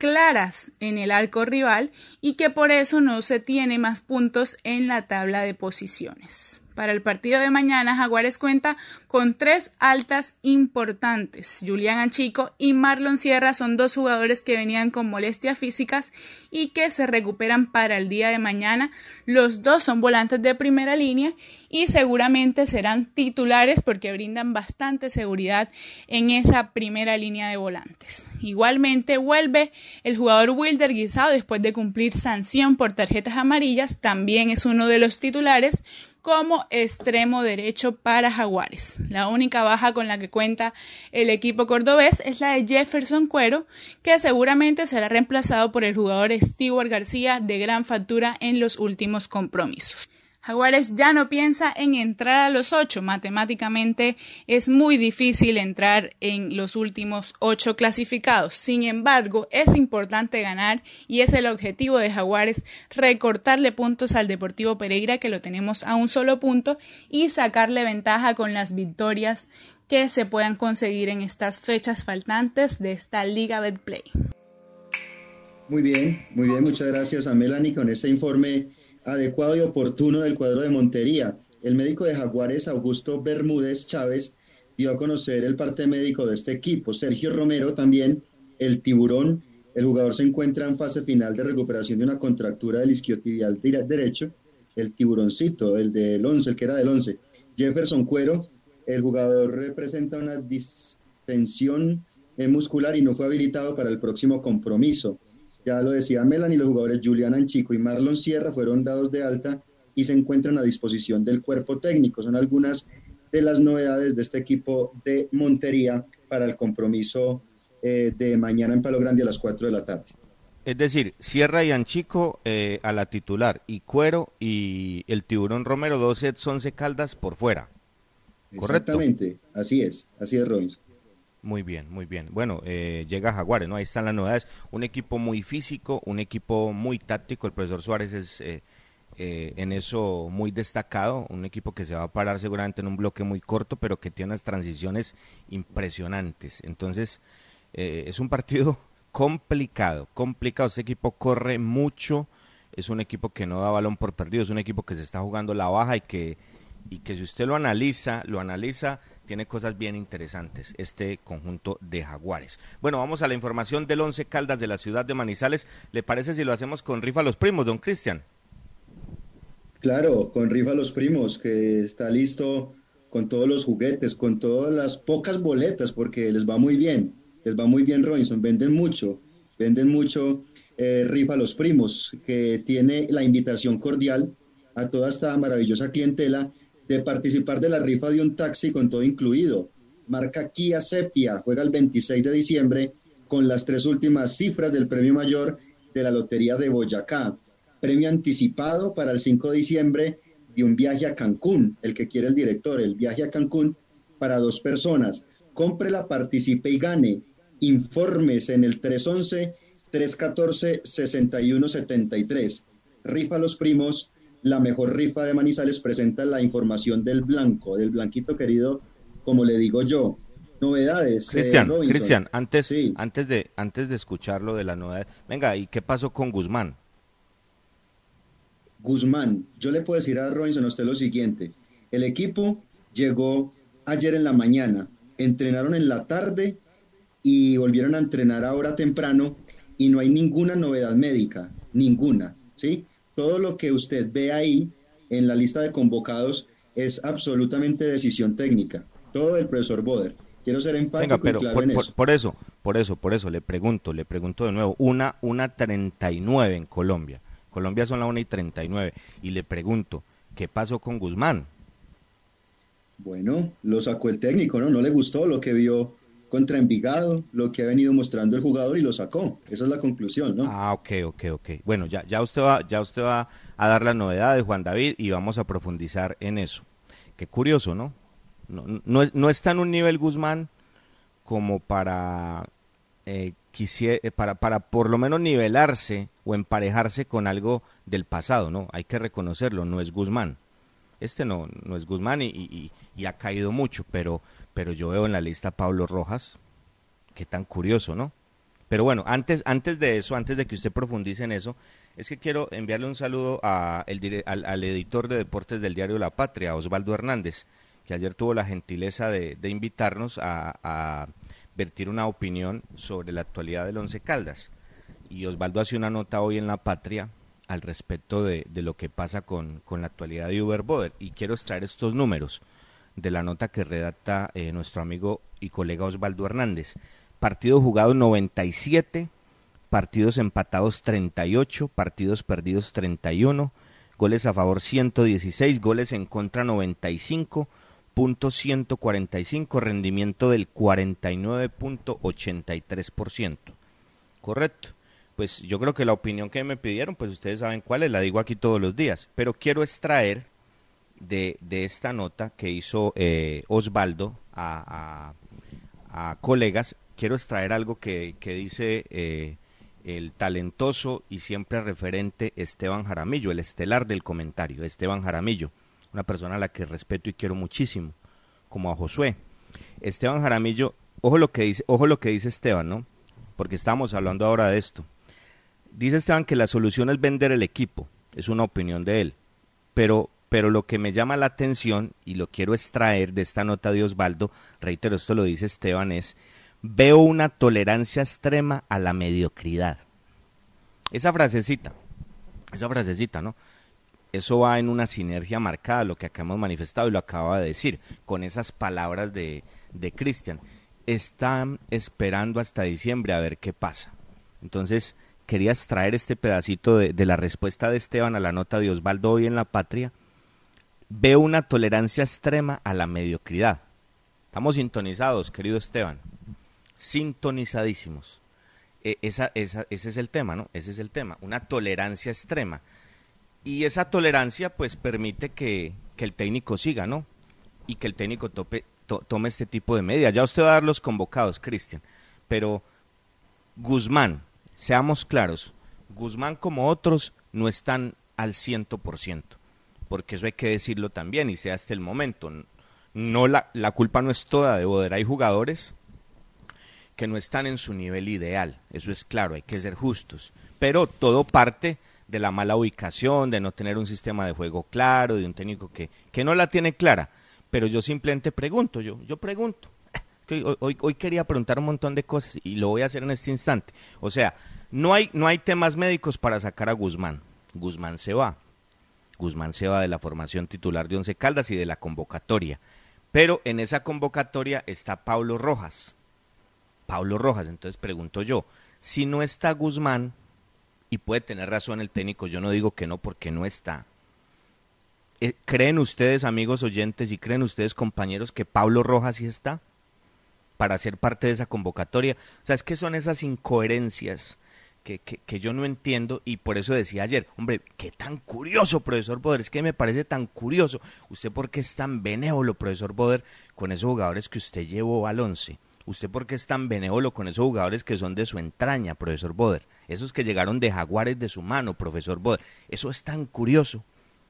claras en el arco rival y que por eso no se tiene más puntos en la tabla de posiciones. Para el partido de mañana, Jaguares cuenta con tres altas importantes. Julián Anchico y Marlon Sierra son dos jugadores que venían con molestias físicas y que se recuperan para el día de mañana. Los dos son volantes de primera línea y seguramente serán titulares porque brindan bastante seguridad en esa primera línea de volantes. Igualmente vuelve el jugador Wilder Guisado después de cumplir sanción por tarjetas amarillas, también es uno de los titulares como extremo derecho para Jaguares. La única baja con la que cuenta el equipo cordobés es la de Jefferson Cuero, que seguramente será reemplazado por el jugador Stewart García de gran factura en los últimos compromisos. Jaguares ya no piensa en entrar a los ocho. Matemáticamente es muy difícil entrar en los últimos ocho clasificados. Sin embargo, es importante ganar y es el objetivo de Jaguares recortarle puntos al Deportivo Pereira, que lo tenemos a un solo punto, y sacarle ventaja con las victorias que se puedan conseguir en estas fechas faltantes de esta Liga Betplay. Muy bien, muy bien, muchas gracias a Melanie con este informe adecuado y oportuno del cuadro de Montería. El médico de Jaguares, Augusto Bermúdez Chávez, dio a conocer el parte médico de este equipo. Sergio Romero también, el tiburón. El jugador se encuentra en fase final de recuperación de una contractura del isquiotibial derecho. El tiburoncito, el del 11, el que era del 11. Jefferson Cuero, el jugador representa una distensión muscular y no fue habilitado para el próximo compromiso. Ya lo decía Melanie, los jugadores Julián Anchico y Marlon Sierra fueron dados de alta y se encuentran a disposición del cuerpo técnico. Son algunas de las novedades de este equipo de Montería para el compromiso eh, de mañana en Palo Grande a las 4 de la tarde. Es decir, Sierra y Anchico eh, a la titular y Cuero y el Tiburón Romero, dos sets 11 caldas por fuera. ¿Correcto? Exactamente, así es, así es Robinson. Muy bien, muy bien. Bueno, eh, llega Jaguares, ¿no? Ahí están las novedades. Un equipo muy físico, un equipo muy táctico. El profesor Suárez es eh, eh, en eso muy destacado. Un equipo que se va a parar seguramente en un bloque muy corto, pero que tiene unas transiciones impresionantes. Entonces, es un partido complicado, complicado. Este equipo corre mucho. Es un equipo que no da balón por perdido. Es un equipo que se está jugando la baja y que, y que si usted lo analiza, lo analiza tiene cosas bien interesantes este conjunto de jaguares. Bueno, vamos a la información del Once Caldas de la ciudad de Manizales. ¿Le parece si lo hacemos con Rifa Los Primos, don Cristian? Claro, con Rifa Los Primos, que está listo con todos los juguetes, con todas las pocas boletas, porque les va muy bien, les va muy bien Robinson, venden mucho, venden mucho eh, Rifa Los Primos, que tiene la invitación cordial a toda esta maravillosa clientela de participar de la rifa de un taxi con todo incluido. Marca Kia Sepia, juega el 26 de diciembre con las tres últimas cifras del premio mayor de la Lotería de Boyacá. Premio anticipado para el 5 de diciembre de un viaje a Cancún, el que quiere el director, el viaje a Cancún para dos personas. Cómprela, participe y gane. Informes en el 311-314-6173. Rifa los primos la mejor rifa de Manizales presenta la información del blanco, del blanquito querido, como le digo yo. Novedades. Eh, Cristian, Cristian, antes, antes, de, antes de escucharlo de la novedad, venga, ¿y qué pasó con Guzmán? Guzmán, yo le puedo decir a Robinson a usted lo siguiente. El equipo llegó ayer en la mañana, entrenaron en la tarde y volvieron a entrenar ahora temprano y no hay ninguna novedad médica, ninguna, ¿sí? Todo lo que usted ve ahí en la lista de convocados es absolutamente decisión técnica. Todo el profesor Boder. Quiero ser enfático Venga, pero y claro por, en por- eso. por eso, por eso, por eso le pregunto, le pregunto de nuevo, una, una 39 en Colombia. Colombia son la 1 y 39. Y le pregunto, ¿qué pasó con Guzmán? Bueno, lo sacó el técnico, ¿no? No le gustó lo que vio contra Envigado, lo que ha venido mostrando el jugador y lo sacó. Esa es la conclusión, ¿no? Ah, ok, ok, ok. Bueno, ya, ya usted va, ya usted va a dar la novedad de Juan David y vamos a profundizar en eso. Qué curioso, ¿no? No, no, no está en un nivel Guzmán como para, eh, quisie- eh, para, para por lo menos nivelarse o emparejarse con algo del pasado, ¿no? Hay que reconocerlo, no es Guzmán. Este no, no es Guzmán y- y ha caído mucho, pero, pero yo veo en la lista a Pablo Rojas, qué tan curioso, ¿no? Pero bueno, antes, antes de eso, antes de que usted profundice en eso, es que quiero enviarle un saludo al, editor de deportes del diario La Patria, Osvaldo Hernández, que ayer tuvo la gentileza de, invitarnos a, a vertir una opinión sobre la actualidad del Once Caldas. Y Osvaldo hace una nota hoy en La Patria al respecto de, de lo que pasa con, con la actualidad de Uber Boder. Y quiero extraer estos números de la nota que redacta eh, nuestro amigo y colega Osvaldo Hernández. Partidos jugados 97, partidos empatados 38, partidos perdidos 31, goles a favor 116, goles en contra 95, punto 145, rendimiento del 49.83%. Correcto. Pues yo creo que la opinión que me pidieron, pues ustedes saben cuál es, la digo aquí todos los días, pero quiero extraer de, de esta nota que hizo eh, Osvaldo a, a- colegas, quiero extraer algo que, que dice eh, el talentoso y siempre referente Esteban Jaramillo, el estelar del comentario, Esteban Jaramillo, una persona a la que respeto y quiero muchísimo, como a Josué. Esteban Jaramillo, ojo lo que dice, ojo lo que dice Esteban, ¿no? Porque estamos hablando ahora de esto. Dice Esteban que la solución es vender el equipo, es una opinión de él. Pero, pero lo que me llama la atención y lo quiero extraer de esta nota de Osvaldo, reitero, esto lo dice Esteban, es veo una tolerancia extrema a la mediocridad. Esa frasecita, esa frasecita, ¿no? Eso va en una sinergia marcada, lo que acá hemos manifestado y lo acaba de decir, con esas palabras de, de Cristian. Están esperando hasta diciembre a ver qué pasa. Entonces, quería extraer este pedacito de, de la respuesta de Esteban a la nota de Osvaldo hoy en La Patria. Veo una tolerancia extrema a la mediocridad. Estamos sintonizados, querido Esteban. Sintonizadísimos. E- esa, esa- ese es el tema, ¿no? Ese es el tema. Una tolerancia extrema. Y esa tolerancia, pues, permite que, que el técnico siga, ¿no? Y que el técnico tope- to- tome este tipo de medidas. Ya usted va a dar los convocados, Cristian. Pero Guzmán, seamos claros, Guzmán como otros no están al ciento por ciento, porque eso hay que decirlo también y sea hasta el momento. No la, la culpa no es toda de Boder, hay jugadores que no están en su nivel ideal, eso es claro, hay que ser justos, pero todo parte de la mala ubicación, de no tener un sistema de juego claro, de un técnico que, que no la tiene clara, pero yo simplemente pregunto, yo, yo pregunto, hoy, hoy- hoy quería preguntar un montón de cosas y lo voy a hacer en este instante. O sea, no hay, no hay temas médicos para sacar a Guzmán. Guzmán se va. Guzmán se va de la formación titular de Once Caldas y de la convocatoria. Pero en esa convocatoria está Pablo Rojas. Pablo Rojas. Entonces pregunto yo, si no está Guzmán, y puede tener razón el técnico, yo no digo que no porque no está. Eh, ¿Creen ustedes, amigos oyentes, y creen ustedes, compañeros, que Pablo Rojas sí está? para ser parte de esa convocatoria. O sea, es que son esas incoherencias que, que, que yo no entiendo y por eso decía ayer, hombre, qué tan curioso, profesor Boder, es que me parece tan curioso. ¿Usted por qué es tan benévolo, profesor Boder, con esos jugadores que usted llevó al once? ¿Usted por qué es tan benévolo con esos jugadores que son de su entraña, profesor Boder? Esos que llegaron de jaguares de su mano, profesor Boder. Eso es tan curioso.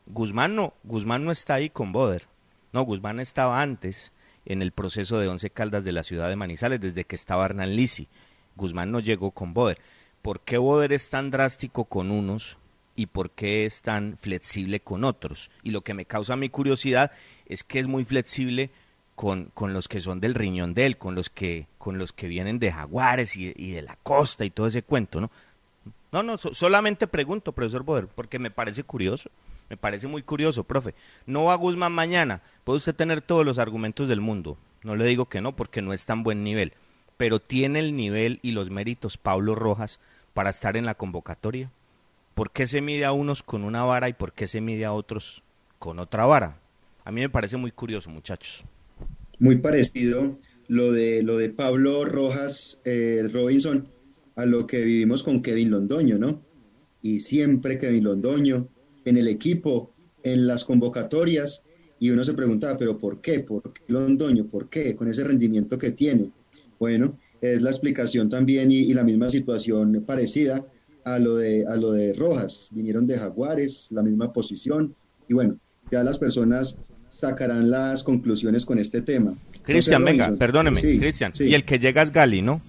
Guzmán no, Guzmán no está ahí con Boder. No, Guzmán estaba antes en el proceso de Once Caldas de la ciudad de Manizales desde que estaba Hernán Lisi. Guzmán no llegó con Boder. ¿Por qué Boder es tan drástico con unos y por qué es tan flexible con otros? Y lo que me causa mi curiosidad es que es muy flexible con, con los que son del riñón de él, con los que, con los que vienen de Jaguares y, de la costa y todo ese cuento, ¿no? No, no, so- solamente pregunto, profesor Boder, porque me parece curioso. Me parece muy curioso, profe. No va Guzmán mañana. Puede usted tener todos los argumentos del mundo. No le digo que no, porque no es tan buen nivel. Pero tiene el nivel y los méritos Pablo Rojas para estar en la convocatoria. ¿Por qué se mide a unos con una vara y por qué se mide a otros con otra vara? A mí me parece muy curioso, muchachos. Muy parecido lo de, lo de Pablo Rojas eh, Robinson a lo que vivimos con Kevin Londoño, ¿no? Y siempre Kevin Londoño en el equipo, en las convocatorias, y uno se preguntaba, pero ¿por qué? ¿Por qué Londoño? ¿Por qué? Con ese rendimiento que tiene. Bueno, es la explicación también y, la misma situación parecida a lo, de, a lo de Rojas. Vinieron de Jaguares, la misma posición, y bueno, ya las personas sacarán las conclusiones con este tema. Cristian, venga, perdóneme, Cristian. Y el que llega es Gali, ¿no?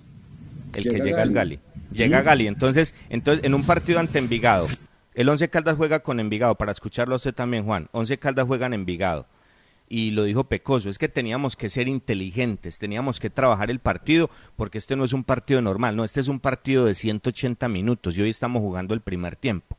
El que llega es Gali. Llega Gali. Entonces, entonces, en un partido ante Envigado, el Once Caldas juega con Envigado, para escucharlo a usted también, Juan. Once Caldas juega en Envigado. Y lo dijo Pecoso, es que teníamos que ser inteligentes, teníamos que trabajar el partido, porque este no es un partido normal, no, este es un partido de 180 minutos y hoy estamos jugando el primer tiempo.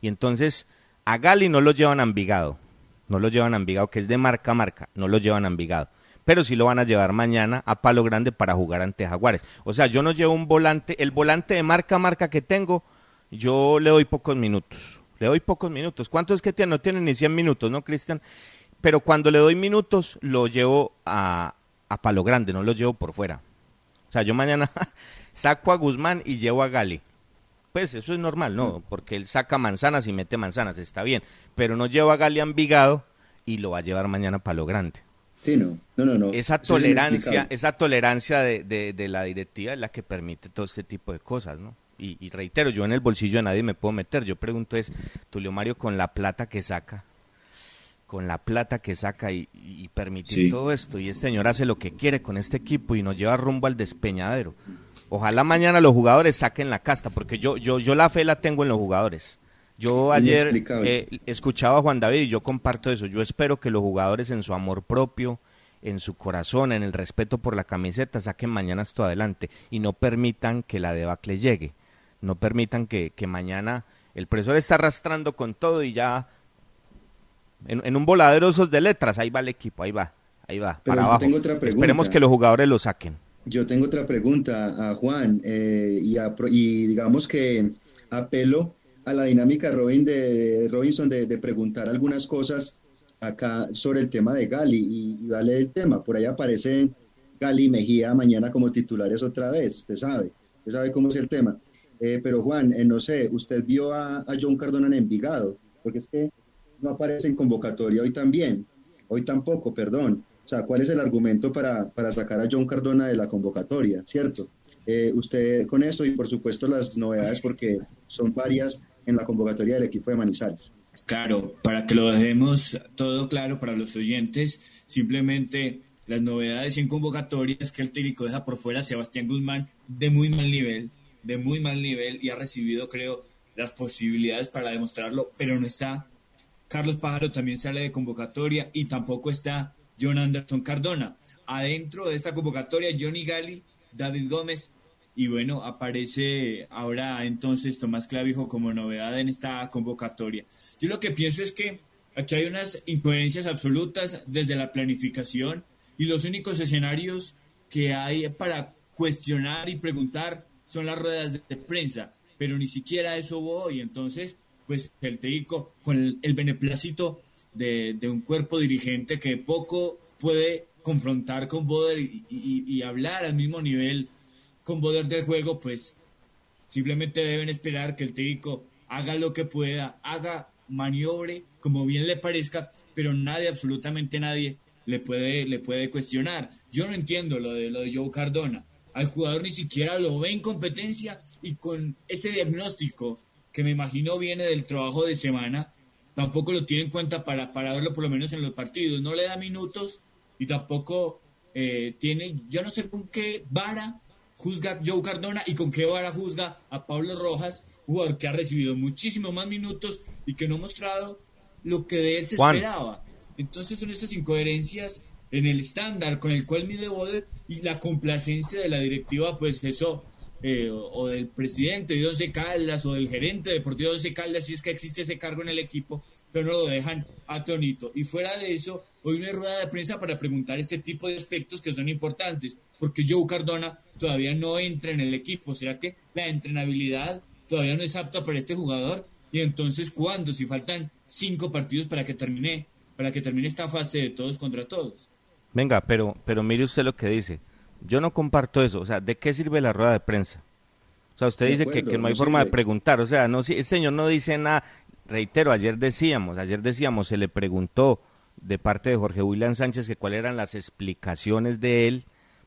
Y entonces, a Gali no lo llevan a Envigado, no lo llevan a Envigado, que es de marca a marca, no lo llevan a Envigado pero sí lo van a llevar mañana a Palo Grande para jugar ante Jaguares. O sea, yo no llevo un volante, el volante de marca a marca que tengo yo le doy pocos minutos. Le doy pocos minutos. ¿Cuántos es que tiene? No tiene ni 100 minutos, ¿no, Cristian? Pero cuando le doy minutos, lo llevo a, a Palo Grande, no lo llevo por fuera. O sea, yo mañana saco a Guzmán y llevo a Gali. Pues eso es normal, ¿no? Porque él saca manzanas y mete manzanas, está bien. Pero no llevo a Gali a Envigado y lo va a llevar mañana a Palo Grande. Sí, no, no, no. no. Esa tolerancia, esa tolerancia de, de, de la directiva es la que permite todo este tipo de cosas, ¿no? y, reitero, yo en el bolsillo de nadie me puedo meter. Yo pregunto es, Tulio Mario, con la plata que saca, con la plata que saca y, permitir todo esto, y este señor hace lo que quiere con este equipo y nos lleva rumbo al despeñadero. Ojalá mañana los jugadores saquen la casta, porque yo, yo, yo la fe la tengo en los jugadores. Yo ayer eh, escuchaba a Juan David y yo comparto eso. Yo espero que los jugadores en su amor propio, en su corazón, en el respeto por la camiseta, saquen mañana esto adelante y no permitan que la debacle llegue no permitan que, mañana el profesor está arrastrando con todo y ya en, un voladero esos de letras, ahí va el equipo, ahí va, ahí va, para abajo. Esperemos que los jugadores lo saquen. Yo tengo otra pregunta a Juan eh, y, y, digamos que apelo a la dinámica Robin de, Robinson de, preguntar algunas cosas acá sobre el tema de Gali y, y vale el tema. Por ahí aparece Gali y Mejía mañana como titulares otra vez, usted sabe, usted sabe cómo es el tema. Eh, pero Juan, eh, no sé, usted vio a, John Cardona en Envigado, porque es que no aparece en convocatoria hoy también, hoy tampoco, perdón. O sea, ¿cuál es el argumento para, para sacar a John Cardona de la convocatoria, cierto? Eh, usted con eso y por supuesto las novedades, porque son varias en la convocatoria del equipo de Manizales. Claro, para que lo dejemos todo claro para los oyentes, simplemente las novedades en convocatoria es que el técnico deja por fuera Sebastián Guzmán de muy mal nivel, de muy mal nivel y ha recibido, creo, las posibilidades para demostrarlo, pero no está. Carlos Pájaro también sale de convocatoria y tampoco está John Anderson Cardona. Adentro de esta convocatoria, Johnny Gali, David Gómez y bueno, aparece ahora entonces Tomás Clavijo como novedad en esta convocatoria. Yo lo que pienso es que aquí hay unas incoherencias absolutas desde la planificación y los únicos escenarios que hay para cuestionar y preguntar son las ruedas de, prensa, pero ni siquiera eso voy. Entonces, pues el técnico con el, beneplácito de, un cuerpo dirigente que poco puede confrontar con Boder y, hablar al mismo nivel con Boder del juego, pues simplemente deben esperar que el técnico haga lo que pueda, haga maniobre como bien le parezca, pero nadie, absolutamente nadie, le puede, le puede cuestionar. Yo no entiendo lo de, lo de Joe Cardona al jugador ni siquiera lo ve en competencia y con ese diagnóstico que me imagino viene del trabajo de semana, tampoco lo tiene en cuenta para, para verlo por lo menos en los partidos. No le da minutos y tampoco eh, tiene, yo no sé con qué vara juzga Joe Cardona y con qué vara juzga a Pablo Rojas, jugador que ha recibido muchísimo más minutos y que no ha mostrado lo que de él se esperaba. Entonces son esas incoherencias en el estándar con el cual mide Bode y la complacencia de la directiva, pues eso, eh, o, del presidente de Once Caldas o del gerente deportivo de Once Caldas, si es que existe ese cargo en el equipo, pero no lo dejan atónito. Y fuera de eso, hoy no hay rueda de prensa para preguntar este tipo de aspectos que son importantes, porque Joe Cardona todavía no entra en el equipo. ¿Será que la entrenabilidad todavía no es apta para este jugador? Y entonces, ¿cuándo? Si faltan cinco partidos para que termine, para que termine esta fase de todos contra todos. Venga, pero, pero mire usted lo que dice. Yo no comparto eso. O sea, ¿de qué sirve la rueda de prensa? O sea, usted dice que, no hay forma de preguntar. O sea, no, si el señor no dice nada. Reitero, ayer decíamos, ayer decíamos, se le preguntó de parte de Jorge William Sánchez que cuáles eran las explicaciones de él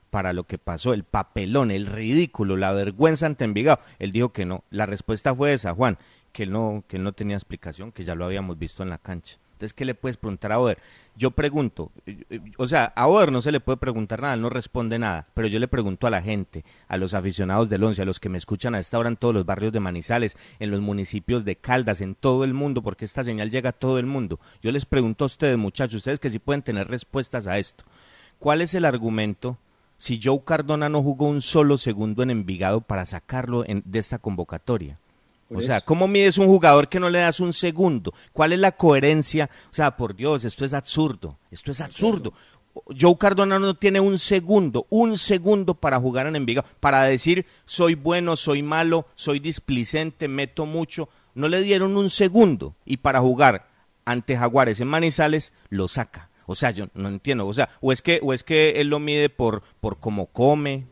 para lo que pasó, el papelón, el ridículo, la vergüenza ante Envigado. Él dijo que no. La respuesta fue esa, Juan, que él no, que él no tenía explicación, que ya lo habíamos visto en la cancha. Entonces, ¿qué le puedes preguntar a Oder? Yo pregunto, eh, o sea, a Oder no se le puede preguntar nada, él no responde nada, pero yo le pregunto a la gente, a los aficionados del Once, a los que me escuchan a esta hora en todos los barrios de Manizales, en los municipios de Caldas, en todo el mundo, porque esta señal llega a todo el mundo. Yo les pregunto a ustedes, muchachos, ustedes que sí pueden tener respuestas a esto. ¿Cuál es el argumento si Joe Cardona no jugó un solo segundo en Envigado para sacarlo de esta convocatoria? O sea, ¿cómo mides un jugador que no le das un segundo? ¿Cuál es la coherencia? O sea, por Dios, esto es absurdo. Esto es absurdo. Joe Cardona no tiene un segundo, un segundo para jugar en Envigado, para decir soy bueno, soy malo, soy displicente, meto mucho. No le dieron un segundo y para jugar ante Jaguares en Manizales lo saca. O sea, yo no entiendo. O sea, o es que, o es que él lo mide por, por cómo come,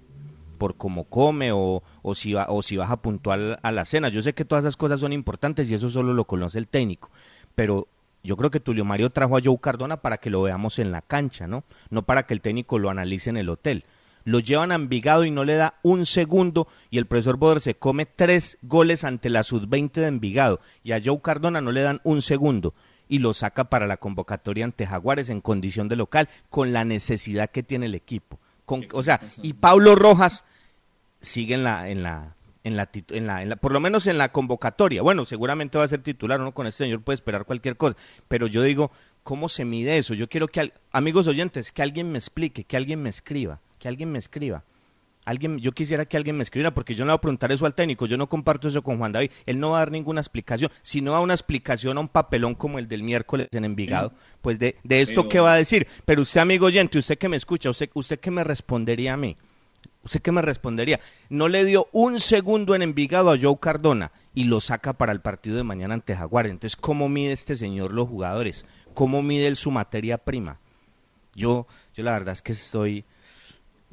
por cómo come o, si, va, o si baja puntual a la cena. Yo sé que todas esas cosas son importantes y eso solo lo conoce el técnico, pero yo creo que Tulio Mario trajo a Joe Cardona para que lo veamos en la cancha, ¿no? No para que el técnico lo analice en el hotel. Lo llevan a Envigado y no le da un segundo y el profesor Boder se come tres goles ante la sub-20 de Envigado y a Joe Cardona no le dan un segundo y lo saca para la convocatoria ante Jaguares en condición de local con la necesidad que tiene el equipo. o sea, y Pablo Rojas sigue en la, en la, en la, en la, por lo menos en la convocatoria. Bueno, seguramente va a ser titular, uno con este señor puede esperar cualquier cosa, pero yo digo, ¿cómo se mide eso? Yo quiero que, amigos oyentes, que alguien me explique, que alguien me escriba, que alguien me escriba. Alguien, yo quisiera que alguien me escribiera, porque yo no voy a preguntar eso al técnico, yo no comparto eso con Juan David, él no va a dar ninguna explicación, si no da una explicación a un papelón como el del miércoles en Envigado, pues de, de esto qué va a decir. Pero usted, amigo oyente, usted que me escucha, usted, usted qué me respondería a mí. ¿Usted qué me respondería? No le dio un segundo en Envigado a Joe Cardona y lo saca para el partido de mañana ante Jaguar. Entonces, ¿cómo mide este señor los jugadores? ¿Cómo mide él su materia prima? Yo, yo la verdad es que estoy...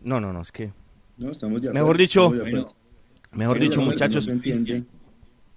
No, no, no, es que... No, estamos de mejor dicho, mejor dicho, muchachos...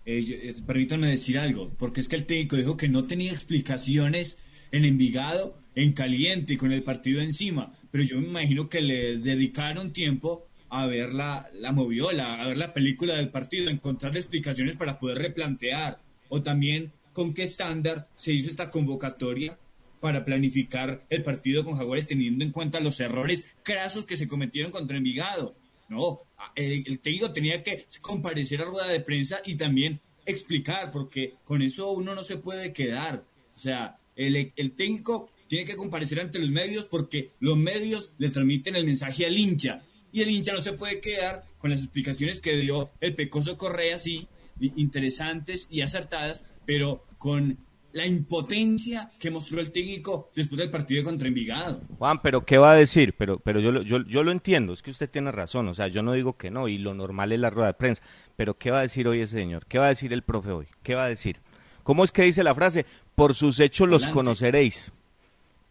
Eh, eh, permítanme decir algo, porque es que el técnico dijo que no tenía explicaciones en Envigado, en caliente, con el partido encima pero yo me imagino que le dedicaron tiempo a ver la, la moviola, a ver la película del partido, a encontrar explicaciones para poder replantear, o también con qué estándar se hizo esta convocatoria para planificar el partido con Jaguares teniendo en cuenta los errores crasos que se cometieron contra Envigado. No, el, técnico tenía que comparecer a rueda de prensa y también explicar, porque con eso uno no se puede quedar. O sea, el, el técnico tiene que comparecer ante los medios porque los medios le transmiten el mensaje al hincha y el hincha no se puede quedar con las explicaciones que dio el Pecoso Correa, sí, interesantes y acertadas, pero con la impotencia que mostró el técnico después del partido contra Envigado. Juan, pero ¿qué va a decir? Pero, pero yo, yo, yo lo entiendo, es que usted tiene razón, o sea, yo no digo que no, y lo normal es la rueda de prensa, pero ¿qué va a decir hoy ese señor? ¿Qué va a decir el profe hoy? ¿Qué va a decir? ¿Cómo es que dice la frase? Por sus hechos los conoceréis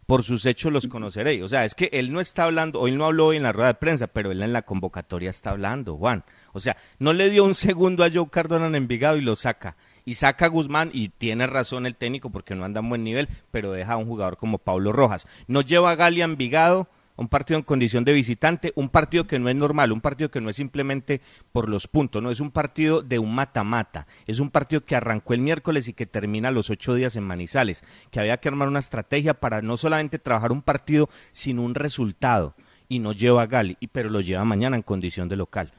por sus hechos los conoceréis. O sea, es que él no está hablando, hoy no habló hoy en la rueda de prensa, pero él en la convocatoria está hablando, Juan. O sea, no le dio un segundo a Joe Cardona en Envigado y lo saca. Y saca a Guzmán, y tiene razón el técnico porque no anda en buen nivel, pero deja a un jugador como Pablo Rojas. No lleva a Galia Envigado un partido en condición de visitante, un partido que no es normal, un partido que no es simplemente por los puntos, no es un partido de un mata-mata, es un partido que arrancó el miércoles y que termina los ocho días en Manizales, que había que armar una estrategia para no solamente trabajar un partido, sino un resultado, y no lleva a Gali, pero lo lleva mañana en condición de local.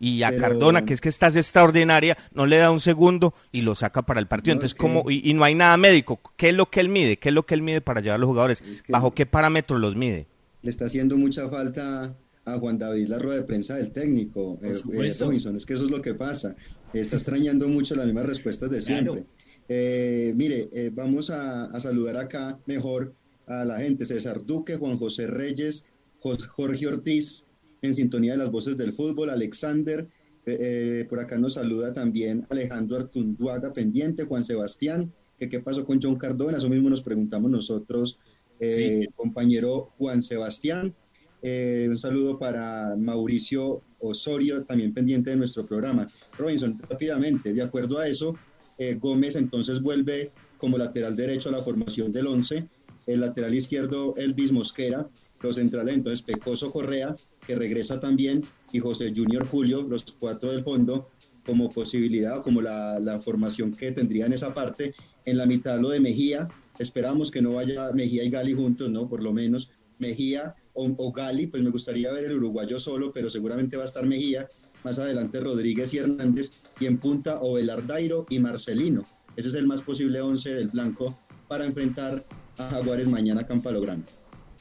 Y a Cardona, que es que estás extraordinaria, no le da un segundo y lo saca para el partido. Entonces, como y, no hay nada médico. ¿Qué es lo que él mide? ¿Qué es lo que él mide para llevar a los jugadores? ¿Bajo qué parámetros los mide? Le está haciendo mucha falta a Juan David la rueda de prensa del técnico, eh, eh, Robinson, es que eso es lo que pasa, está extrañando mucho las mismas respuestas de siempre. Eh, mire, eh, vamos a, a saludar acá mejor a la gente. César Duque, Juan José Reyes, Jorge Ortiz, en sintonía de las voces del fútbol, Alexander, eh, eh, por acá nos saluda también Alejandro Artunduaga, pendiente, Juan Sebastián, que qué pasó con John Cardona, eso mismo nos preguntamos nosotros, eh, compañero Juan Sebastián. Eh, un saludo para Mauricio Osorio, también pendiente de nuestro programa. Robinson, rápidamente, de acuerdo a eso, eh, Gómez entonces vuelve como lateral derecho a la formación del 11, el lateral izquierdo Elvis Mosquera, los centrales entonces Pecoso Correa, que regresa también, y José Junior Julio, los cuatro del fondo, como posibilidad, como la, la formación que tendría en esa parte. En la mitad lo de Mejía, esperamos que no vaya Mejía y Gali juntos, ¿no? Por lo menos Mejía o, Gali, pues me gustaría ver el uruguayo solo, pero seguramente va a estar Mejía. Más adelante Rodríguez y Hernández, y en punta Ovelar Dairo y Marcelino. Ese es el más posible 11 del blanco para enfrentar a Jaguares mañana a Campalo Grande.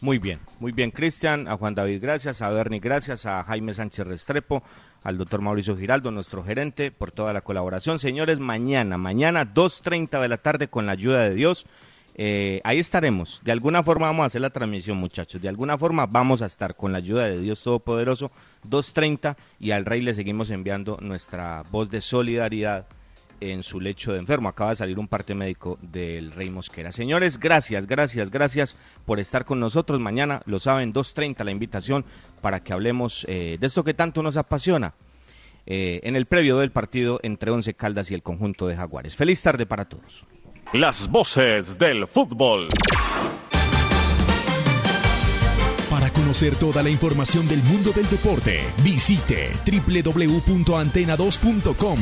Muy bien, muy bien, Cristian, a Juan David, gracias, a Bernie, gracias, a Jaime Sánchez Restrepo, al doctor Mauricio Giraldo, nuestro gerente, por toda la colaboración. Señores, mañana, mañana, 2.30 de la tarde, con la ayuda de Dios, eh, ahí estaremos. De alguna forma vamos a hacer la transmisión, muchachos. De alguna forma vamos a estar con la ayuda de Dios Todopoderoso, 2.30, y al Rey le seguimos enviando nuestra voz de solidaridad en su lecho de enfermo. Acaba de salir un parte médico del Rey Mosquera. Señores, gracias, gracias, gracias por estar con nosotros. Mañana, lo saben, 2.30 la invitación para que hablemos eh, de esto que tanto nos apasiona eh, en el previo del partido entre Once Caldas y el conjunto de Jaguares. Feliz tarde para todos. Las voces del fútbol. Para conocer toda la información del mundo del deporte, visite www.antena2.com.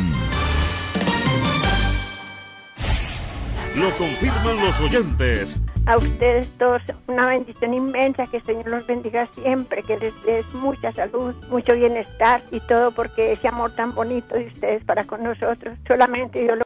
Lo confirman los oyentes. A ustedes todos una bendición inmensa, que el Señor los bendiga siempre, que les des mucha salud, mucho bienestar y todo porque ese amor tan bonito de ustedes para con nosotros, solamente Dios lo